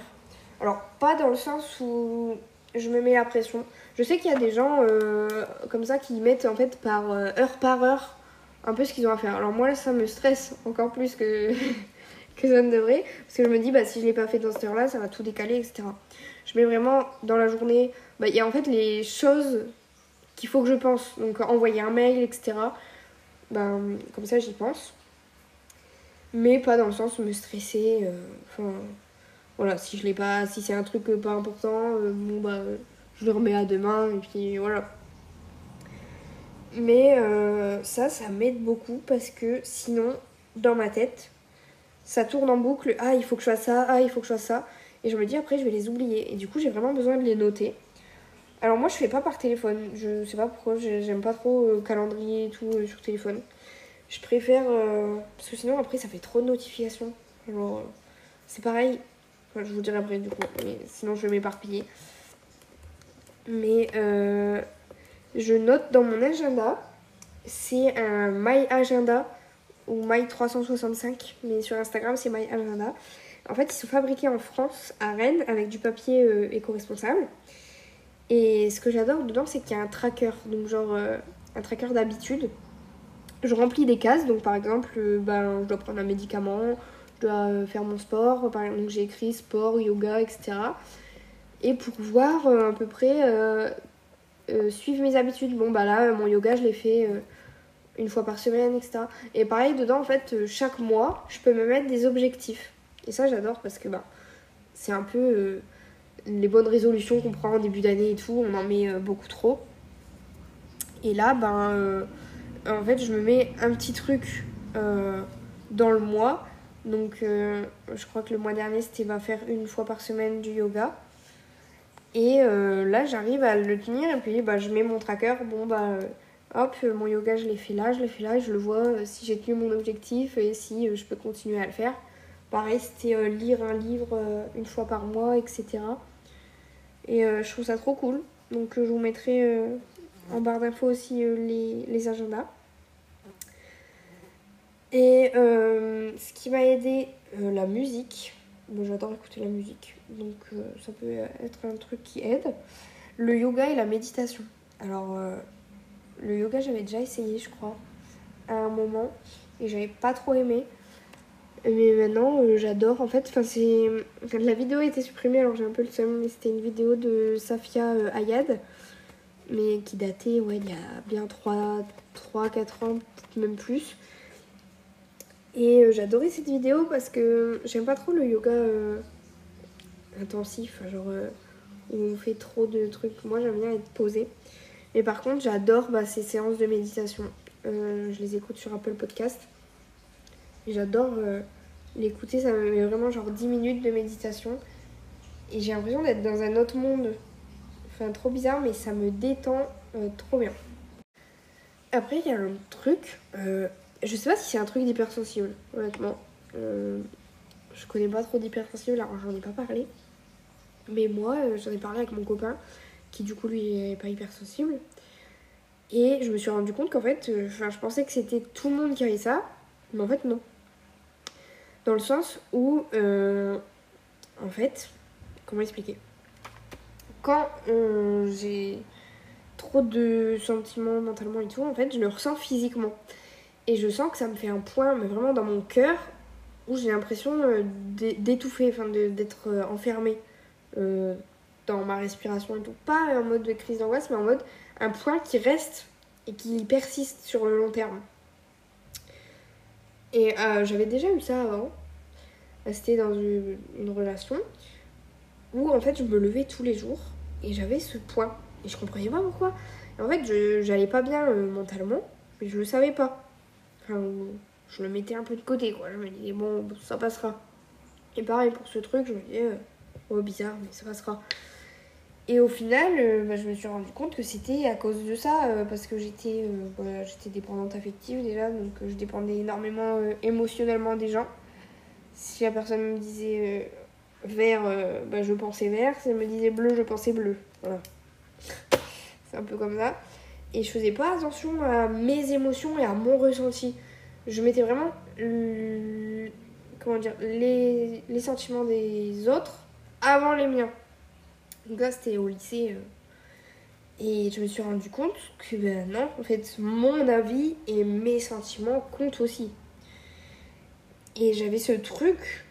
Alors, pas dans le sens où je me mets la pression. Je sais qu'il y a des gens euh, comme ça qui mettent en fait par heure par heure un peu ce qu'ils ont à faire. Alors, moi, ça me stresse encore plus que, que ça ne devrait, parce que je me dis, bah, si je l'ai pas fait dans cette heure-là, ça va tout décaler, etc. Je mets vraiment dans la journée, bah, il y a en fait les choses qu'il faut que je pense. Donc, envoyer un mail, etc. Ben, comme ça, j'y pense. Mais pas dans le sens où me stresser. euh, Enfin, voilà, si je l'ai pas, si c'est un truc euh, pas important, euh, bon bah, je le remets à demain et puis voilà. Mais ça, ça m'aide beaucoup parce que sinon, dans ma tête, ça tourne en boucle. Ah, il faut que je fasse ça, ah, il faut que je fasse ça. Et je me dis après, je vais les oublier. Et du coup, j'ai vraiment besoin de les noter. Alors moi, je fais pas par téléphone. Je sais pas pourquoi, j'ai- j'aime pas trop euh, calendrier et tout euh, sur téléphone. Je préfère... euh, parce que sinon, après, ça fait trop de notifications. C'est pareil. Je vous dirai après, du coup. Mais sinon, je vais m'éparpiller. Mais je note dans mon agenda. C'est un My Agenda ou My 365. Mais sur Instagram, c'est My Agenda. En fait, ils sont fabriqués en France, à Rennes, avec du papier euh, éco-responsable. Et ce que j'adore dedans, c'est qu'il y a un tracker. Donc, genre, euh, un tracker d'habitude je remplis des cases. Donc, par exemple, euh, ben, je dois prendre un médicament, je dois faire mon sport. Par exemple, j'ai écrit sport, yoga, etc. Et pour voir à peu près, suivre mes habitudes. Bon, bah là, mon yoga, je l'ai fait une fois par semaine, etc. Et pareil, dedans, en fait, euh, chaque mois, je peux me mettre des objectifs. Et ça, j'adore parce que ben, c'est un peu euh, les bonnes résolutions qu'on prend en début d'année et tout. On en met euh, beaucoup trop. Et là, ben. en fait, je me mets un petit truc dans le mois. Donc, je crois que le mois dernier, c'était faire une fois par semaine du yoga. Et là, j'arrive à le tenir. Et puis, bah, je mets mon tracker. Bon, bah, hop, euh, mon yoga, je l'ai fait là, je l'ai fait là. Je le vois euh, si j'ai tenu mon objectif et si euh, je peux continuer à le faire. Pareil, c'était lire un livre une fois par mois, etc. Et je trouve ça trop cool. Donc, je vous mettrai en barre d'infos aussi les, agendas. Et ce qui m'a aidé, la musique. J'adore écouter la musique, donc ça peut être un truc qui aide. Le yoga et la méditation. Alors, le yoga, j'avais déjà essayé, je crois, à un moment, et j'avais pas trop aimé. Mais maintenant, euh, j'adore. En fait, c'est la vidéo a été supprimée, alors j'ai un peu le seum, mais c'était une vidéo de Safia euh, Ayad, mais qui datait, ouais, il y a bien 3, 3 4 ans, même plus. Et euh, j'adorais cette vidéo parce que j'aime pas trop le yoga euh, intensif, genre où on fait trop de trucs. Moi j'aime bien être posée. Mais par contre j'adore bah, ces séances de méditation. Euh, je les écoute sur Apple Podcast. Et J'adore euh, l'écouter, ça me met vraiment genre 10 minutes de méditation. Et j'ai l'impression d'être dans un autre monde. Enfin trop bizarre mais ça me détend euh, trop bien. Après il y a un truc... je sais pas si c'est un truc d'hypersensible, honnêtement. Je connais pas trop d'hypersensible, alors j'en ai pas parlé. Mais moi, j'en ai parlé avec mon copain, qui du coup lui est pas hypersensible. Et je me suis rendu compte qu'en fait, euh, je pensais que c'était tout le monde qui avait ça, mais en fait non. Dans le sens où, euh, en fait, comment expliquer? Quand euh, j'ai trop de sentiments mentalement et tout, en fait, je le ressens physiquement. Et je sens que ça me fait un point, mais vraiment dans mon cœur, où j'ai l'impression d'é- d'étouffer, enfin d'être enfermée. Euh, dans ma respiration et tout. Pas en mode de crise d'angoisse, mais en mode un point qui reste et qui persiste sur le long terme. Et euh, j'avais déjà eu ça avant. C'était dans une, relation où en fait je me levais tous les jours et j'avais ce point. Et je comprenais pas pourquoi. en fait, j'allais pas bien euh, mentalement, mais je le savais pas. Enfin, je le mettais un peu de côté, quoi. Je me disais, bon, ça passera. Et pareil pour ce truc, je me disais, euh, oh bizarre, mais ça passera. Et au final, euh, bah, je me suis rendu compte que c'était à cause de ça, euh, parce que j'étais j'étais dépendante affective déjà, donc je dépendais énormément émotionnellement des gens. Si la personne me disait vert, bah, je pensais vert. Si elle me disait bleu, je pensais bleu. Voilà. C'est un peu comme ça. Et je faisais pas attention à mes émotions et à mon ressenti. Je mettais vraiment comment dire, les, sentiments des autres avant les miens. Donc là, c'était au lycée. Euh, et je me suis rendu compte que ben non, en fait, mon avis et mes sentiments comptent aussi. Et j'avais ce truc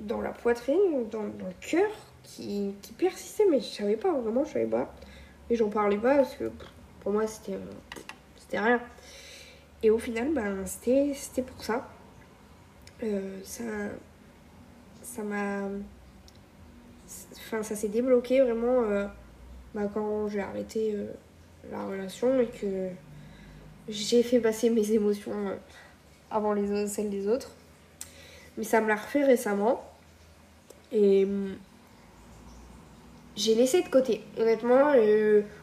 dans la poitrine, dans, le cœur, qui, qui, persistait, mais je savais pas, vraiment, je savais pas. Et j'en parlais pas parce que pour moi, c'était c'était rien. Et au final, ben, c'était pour ça. Euh, ça ça m'a enfin ça s'est débloqué vraiment euh, bah, quand j'ai arrêté euh, la relation et que j'ai fait passer mes émotions avant les celles des autres. Mais ça me l'a refait récemment. Et hum, j'ai laissé de côté honnêtement.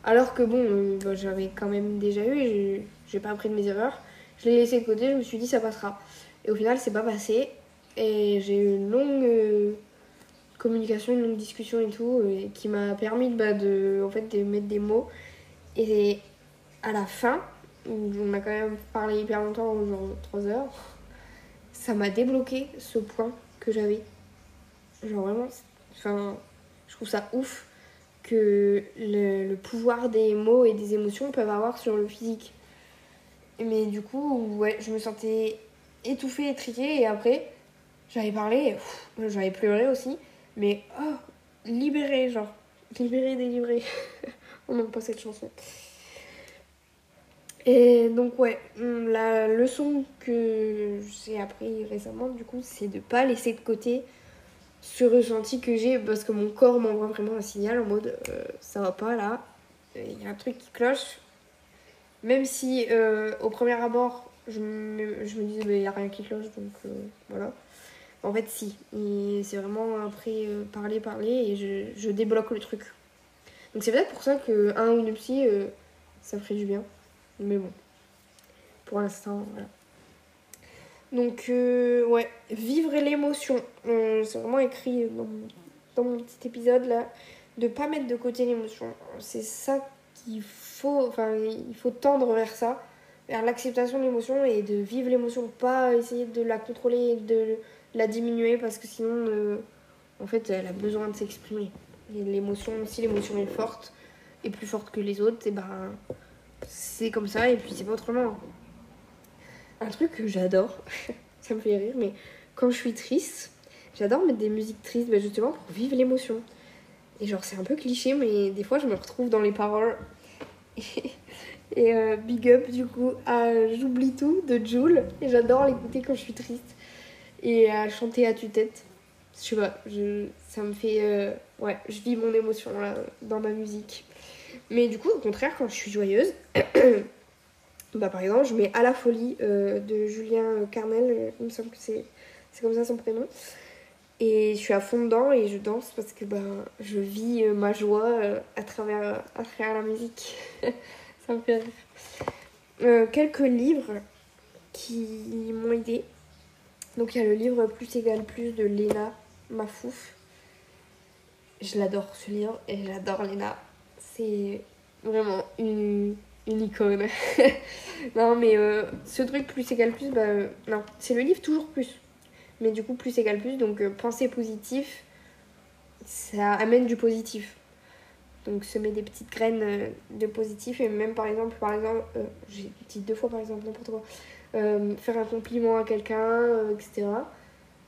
Alors que bon bah, j'avais quand même déjà eu j'ai pas appris de mes erreurs. Je l'ai laissé de côté je me suis dit ça passera. Et au final, c'est pas passé. Et j'ai eu une longue euh, communication, une longue discussion et tout, euh, qui m'a permis bah, de, en fait, de mettre des mots. Et à la fin, on a quand même parlé hyper longtemps, genre 3 heures, ça m'a débloqué ce point que j'avais. Genre vraiment, enfin, je trouve ça ouf que le, le, pouvoir des mots et des émotions peuvent avoir sur le physique. Mais du coup, ouais, je me sentais étouffée, étriquée, et après, j'avais parlé, j'avais pleuré aussi, mais oh, libérée, genre, libérée, délivrée. On n'aime pas cette chanson. Et donc, ouais, hum, la leçon que j'ai appris récemment, du coup, c'est de pas laisser de côté ce ressenti que j'ai parce que mon corps m'envoie vraiment un signal en mode euh, ça va pas là, il y a un truc qui cloche. Même si euh, au premier abord je me, je me disais, il n'y a rien qui cloche, donc euh, voilà. En fait, si. C'est vraiment après euh, parler, parler, et je, je, débloque le truc. Donc c'est peut-être pour ça que un ou une psy, euh, ça ferait du bien. Mais bon, pour l'instant, voilà. Donc, ouais, vivre l'émotion. c'est vraiment écrit dans, dans, mon petit épisode là, de pas mettre de côté l'émotion. C'est ça qu'il faut, enfin, il faut tendre vers ça vers l'acceptation de l'émotion et de vivre l'émotion, pas essayer de la contrôler de la diminuer parce que sinon, euh, en fait, elle a besoin de s'exprimer. Et l'émotion, si l'émotion est forte et plus forte que les autres, et eh ben c'est comme ça et puis c'est pas autrement. Un truc que j'adore, ça me fait rire, mais quand je suis triste, j'adore mettre des musiques tristes, ben justement pour vivre l'émotion. Et genre, c'est un peu cliché, mais des fois, je me retrouve dans les paroles. Et euh, big up du coup à J'oublie tout de Jules. Et j'adore l'écouter quand je suis triste. Et à chanter à tue-tête. Je sais pas, ça me fait. Euh, ouais, je vis mon émotion là, dans ma musique. Mais du coup, au contraire, quand je suis joyeuse, bah par exemple, je mets À la folie euh, de Julien Carmel. Il me semble que c'est comme ça son prénom. Et je suis à fond dedans et je danse parce que bah, je vis ma joie à, travers, à travers la musique. ça me fait euh, quelques livres qui m'ont aidé. Donc il y a le livre Plus égale plus de Léna Mafouf. Je l'adore ce livre et j'adore Léna. C'est vraiment une, icône. non mais euh, ce truc plus égale plus, bah euh, non, c'est le livre toujours plus. Mais du coup plus égale plus, donc penser positif, ça amène du positif. Donc semer des petites graines euh, de positif et même par exemple, par exemple, euh, j'ai dit deux fois par exemple n'importe quoi, euh, faire un compliment à quelqu'un, etc.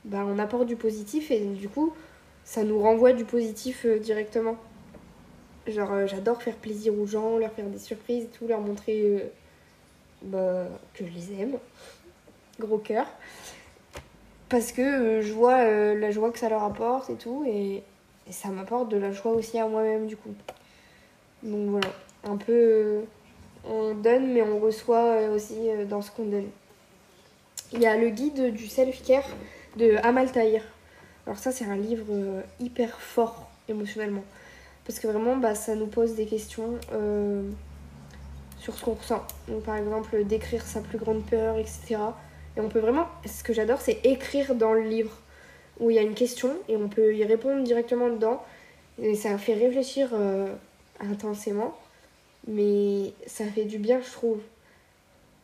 Bah, on apporte du positif et du coup ça nous renvoie du positif directement. Genre, euh, j'adore faire plaisir aux gens, leur faire des surprises et tout, leur montrer euh, bah, que je les aime. Gros cœur. Parce que euh, je vois euh, la joie que ça leur apporte et tout, et, et ça m'apporte de la joie aussi à moi-même, du coup. Donc voilà, un peu. On donne, mais on reçoit euh, aussi euh, dans ce qu'on donne. Il y a le guide du self-care de Amal Tahir. Alors, ça, c'est un livre euh, hyper fort émotionnellement. Parce que vraiment, bah, ça nous pose des questions sur ce qu'on ressent. Donc, par exemple, d'écrire sa plus grande peur, etc. Et on peut vraiment. Ce que j'adore, c'est écrire dans le livre où il y a une question et on peut y répondre directement dedans. Et ça fait réfléchir intensément. Mais ça fait du bien, je trouve,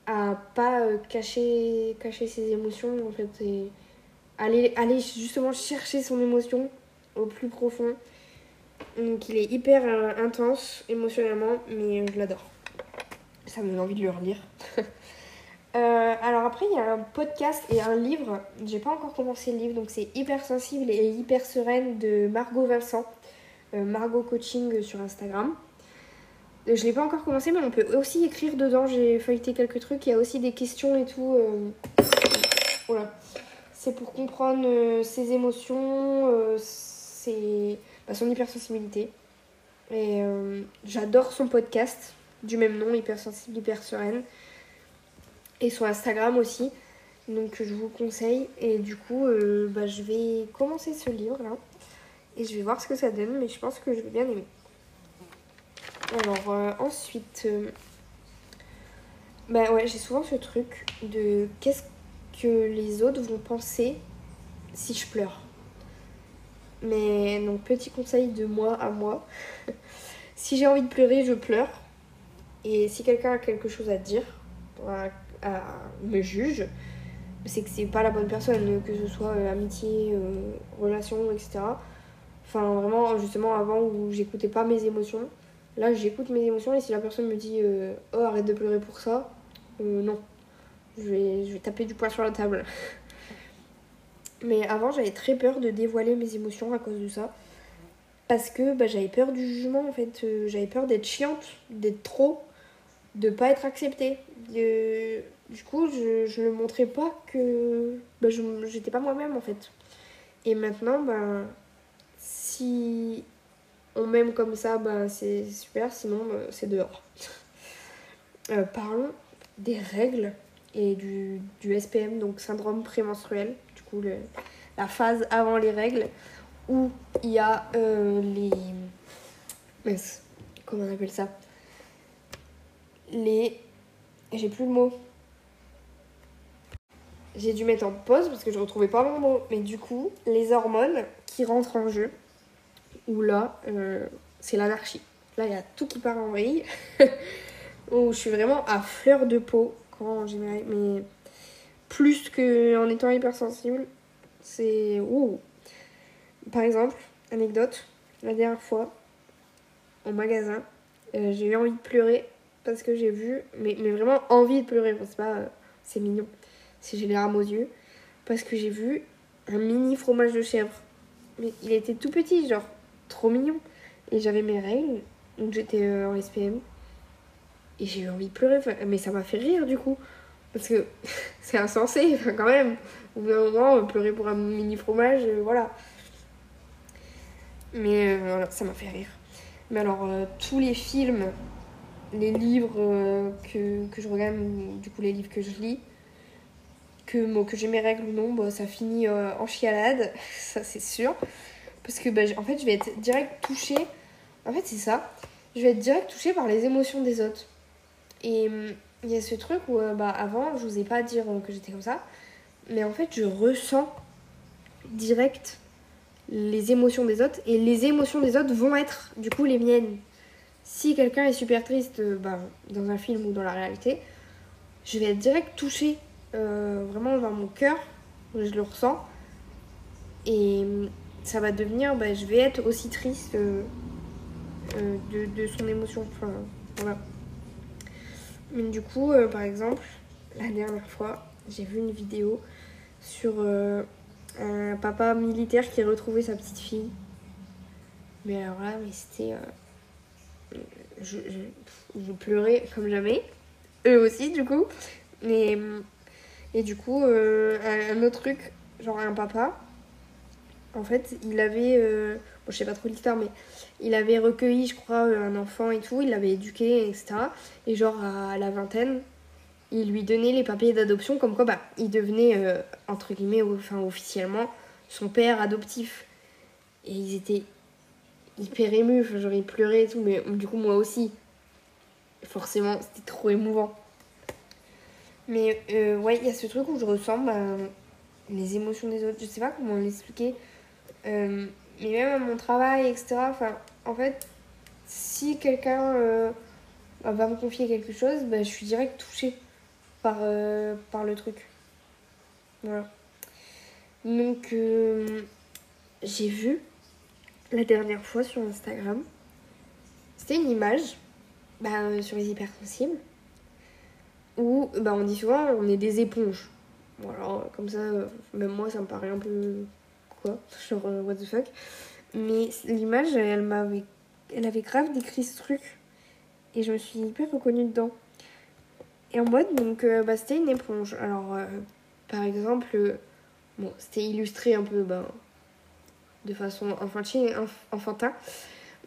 à pas euh, cacher, ses émotions en fait. Et aller, aller justement chercher son émotion au plus profond. Donc il est hyper euh, intense émotionnellement, mais euh, je l'adore. Ça me donne envie de le relire. Alors après, il y a un podcast et un livre. J'ai pas encore commencé le livre, donc c'est Hyper sensible et hyper sereine de Margot Vincent. Margot Coaching sur Instagram. Je l'ai pas encore commencé, mais on peut aussi écrire dedans. J'ai feuilleté quelques trucs. Il y a aussi des questions et tout. euh, Voilà. C'est pour comprendre euh, ses émotions, euh, bah, son hypersensibilité. Et j'adore son podcast du même nom, Hypersensible, Hyper Sereine. Et son Instagram aussi. Donc je vous conseille. Et du coup, bah, je vais commencer ce livre là. Et je vais voir ce que ça donne, mais je pense que je vais bien aimer. Alors euh, ensuite, euh, bah ouais, j'ai souvent ce truc de qu'est-ce que les autres vont penser si je pleure. Mais donc petit conseil de moi à moi, si j'ai envie de pleurer, je pleure. Et si quelqu'un a quelque chose à dire, à, me juge, c'est que c'est pas la bonne personne, que ce soit euh, amitié, relation, etc. Enfin vraiment justement avant où j'écoutais pas mes émotions. Là j'écoute mes émotions et si la personne me dit euh, oh arrête de pleurer pour ça, euh, non. Je vais, je vais taper du poing sur la table. Mais avant j'avais très peur de dévoiler mes émotions à cause de ça. Parce que bah, j'avais peur du jugement en fait. Euh, j'avais peur d'être chiante, d'être trop, de pas être acceptée. Du coup je, ne montrais pas que bah, je j'étais pas moi-même en fait. Et maintenant bah, si on m'aime comme ça, bah, c'est super, sinon bah, c'est dehors. Euh, parlons des règles et du, SPM, donc syndrome prémenstruel, du coup la phase avant les règles, où il y a euh, les... comment on appelle ça? Les... J'ai plus le mot. J'ai dû mettre en pause parce que je retrouvais pas mon mot. Mais du coup, les hormones qui rentrent en jeu, où là, euh, c'est l'anarchie. Là, il y a tout qui part en vrille. où je suis vraiment à fleur de peau quand j'ai. Mais plus qu'en étant hypersensible, c'est. Par exemple, anecdote, la dernière fois, au magasin, euh, j'ai eu envie de pleurer parce que j'ai vu, mais, vraiment envie de pleurer, c'est pas. euh, c'est mignon, si j'ai les larmes aux yeux, parce que j'ai vu un mini fromage de chèvre. Mais il était tout petit, genre trop mignon. Et j'avais mes règles, donc j'étais euh, en SPM. Et j'ai eu envie de pleurer, mais ça m'a fait rire du coup. Parce que c'est insensé, quand même. Au bout d'un moment, euh, pleurer pour un mini fromage, euh, voilà. Mais ça m'a fait rire. Mais alors, tous les films, les livres que, je regarde, du coup les livres que je lis, que, que j'ai mes règles ou non, bah, ça finit en chialade, ça c'est sûr. Parce que bah, en fait, je vais être direct touchée. En fait, c'est ça. Je vais être direct touchée par les émotions des autres. Et hum, il y a ce truc où, euh, bah, avant, je vous ai pas dire euh, que j'étais comme ça. Mais en fait, je ressens direct les émotions des autres. Et les émotions des autres vont être, du coup, les miennes. Si quelqu'un est super triste, euh, bah, dans un film ou dans la réalité, je vais être direct touchée vraiment dans mon cœur. Je le ressens. Et hum, ça va devenir, bah, je vais être aussi triste euh, euh, de, de son émotion. Enfin, voilà. Mais du coup, euh, par exemple, la dernière fois, j'ai vu une vidéo sur un papa militaire qui retrouvait sa petite fille. Mais alors là, mais c'était. je, je, pleurais comme jamais. Eux aussi, du coup. Et du coup, un autre truc, genre un papa, en fait, il avait, bon, je sais pas trop l'histoire, mais il avait recueilli, je crois, un enfant et tout, il l'avait éduqué, etc. Et genre à la vingtaine, il lui donnait les papiers d'adoption, comme quoi bah, il devenait, euh, entre guillemets, enfin, officiellement, son père adoptif. Et ils étaient hyper émus, genre ils pleuraient et tout, mais du coup moi aussi. Forcément, c'était trop émouvant. Mais euh, ouais, il y a ce truc où je ressens bah, les émotions des autres. Je sais pas comment l'expliquer. Euh, mais même à mon travail, etc. Enfin, en fait, si quelqu'un va me confier quelque chose, bah, je suis direct touchée par, euh, par le truc. Voilà. Donc, euh, j'ai vu la dernière fois sur Instagram, c'était une image bah, euh, sur les hypersensibles où bah, on dit souvent on est des éponges. Voilà, comme ça, même moi ça me paraît un peu quoi, genre what the fuck. Mais l'image, elle m'avait, elle avait grave décrit ce truc et je me suis hyper reconnue dedans. Et en mode, donc, euh, bah, c'était une éponge. Alors, euh, par exemple, euh, bon, c'était illustré un peu ben, de façon enfantine, enfantin.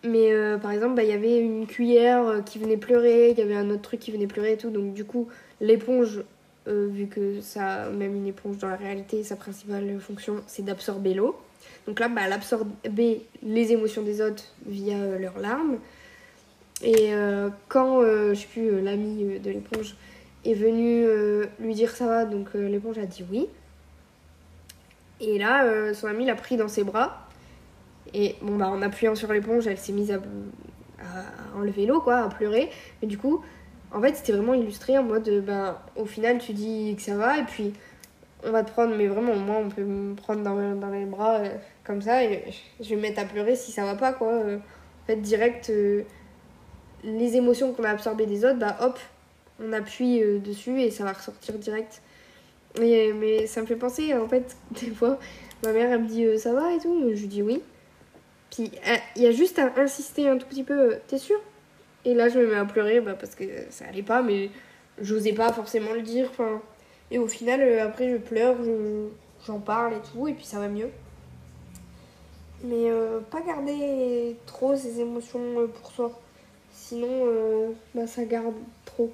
Mais par exemple, bah, il y avait une cuillère qui venait pleurer, il y avait un autre truc qui venait pleurer et tout. Donc, du coup, l'éponge, vu que ça, même une éponge dans la réalité, sa principale fonction, c'est d'absorber l'eau. Donc là, bah, elle absorbait les émotions des autres via leurs larmes. Et quand, je sais plus, l'ami de l'éponge est venu euh, lui dire ça va, donc euh, l'éponge a dit oui. Et là, euh, son ami l'a pris dans ses bras. Et bon, bah, en appuyant sur l'éponge, elle s'est mise à, enlever l'eau, quoi, à pleurer. Mais du coup, en fait, c'était vraiment illustré en mode, ben, au final, tu dis que ça va, et puis on va te prendre, mais vraiment, moi, on peut me prendre dans, les bras comme ça, et je vais me mettre à pleurer si ça va pas, quoi. en fait, direct, les émotions qu'on a absorbées des autres, bah hop, on appuie euh, dessus et ça va ressortir direct. Mais, ça me fait penser, en fait, des fois, ma mère, elle me dit euh, ça va et tout, je lui dis oui. Puis il y a juste à insister un tout petit peu, t'es sûr Et là, je me mets à pleurer bah, parce que ça allait pas, mais j'osais pas forcément le dire. Et au final, euh, après, je pleure, j'en parle et tout, et puis ça va mieux. Mais pas garder trop ces émotions pour soi. Sinon, bah, ça garde trop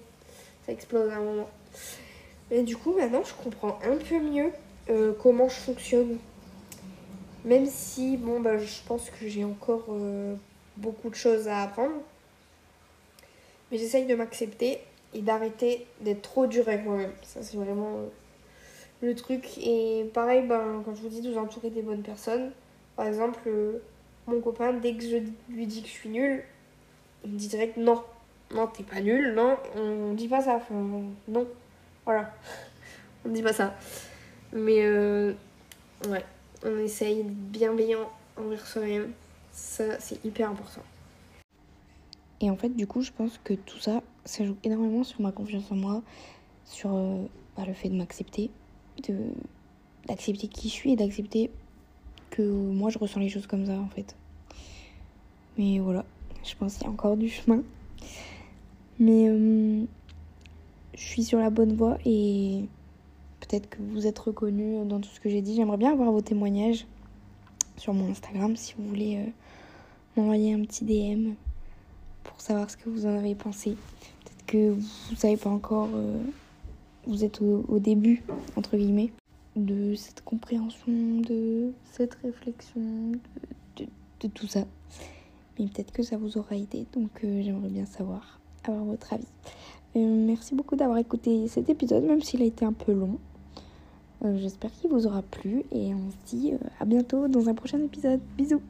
ça explose à un moment. Mais du coup, maintenant, je comprends un peu mieux euh, comment je fonctionne. Même si, bon, bah, je pense que j'ai encore euh, beaucoup de choses à apprendre. Mais j'essaye de m'accepter et d'arrêter d'être trop dur avec moi-même. Ça, c'est vraiment euh, le truc. Et pareil, ben, quand je vous dis de vous entourer des bonnes personnes, par exemple, mon copain, dès que je lui dis que je suis nulle, il me dit direct non non, t'es pas nul, non, on dit pas ça, enfin, non, voilà, on dit pas ça. Mais euh, ouais, on essaye d'être bienveillant envers soi-même, ça c'est hyper important. Et en fait, du coup, je pense que tout ça, ça joue énormément sur ma confiance en moi, sur euh, bah, le fait de m'accepter, d'accepter qui je suis et d'accepter que moi je ressens les choses comme ça en fait. Mais voilà, je pense qu'il y a encore du chemin. Mais euh, je suis sur la bonne voie et peut-être que vous êtes reconnus dans tout ce que j'ai dit. J'aimerais bien avoir vos témoignages sur mon Instagram si vous voulez euh, m'envoyer un petit DM pour savoir ce que vous en avez pensé. Peut-être que vous savez pas encore, euh, vous êtes au, début, entre guillemets, de cette compréhension, de cette réflexion, de, tout ça. Mais peut-être que ça vous aura aidé, donc j'aimerais bien savoir avoir votre avis. Euh, merci beaucoup d'avoir écouté cet épisode, même s'il a été un peu long. Euh, j'espère qu'il vous aura plu et on se dit euh, à bientôt dans un prochain épisode. Bisous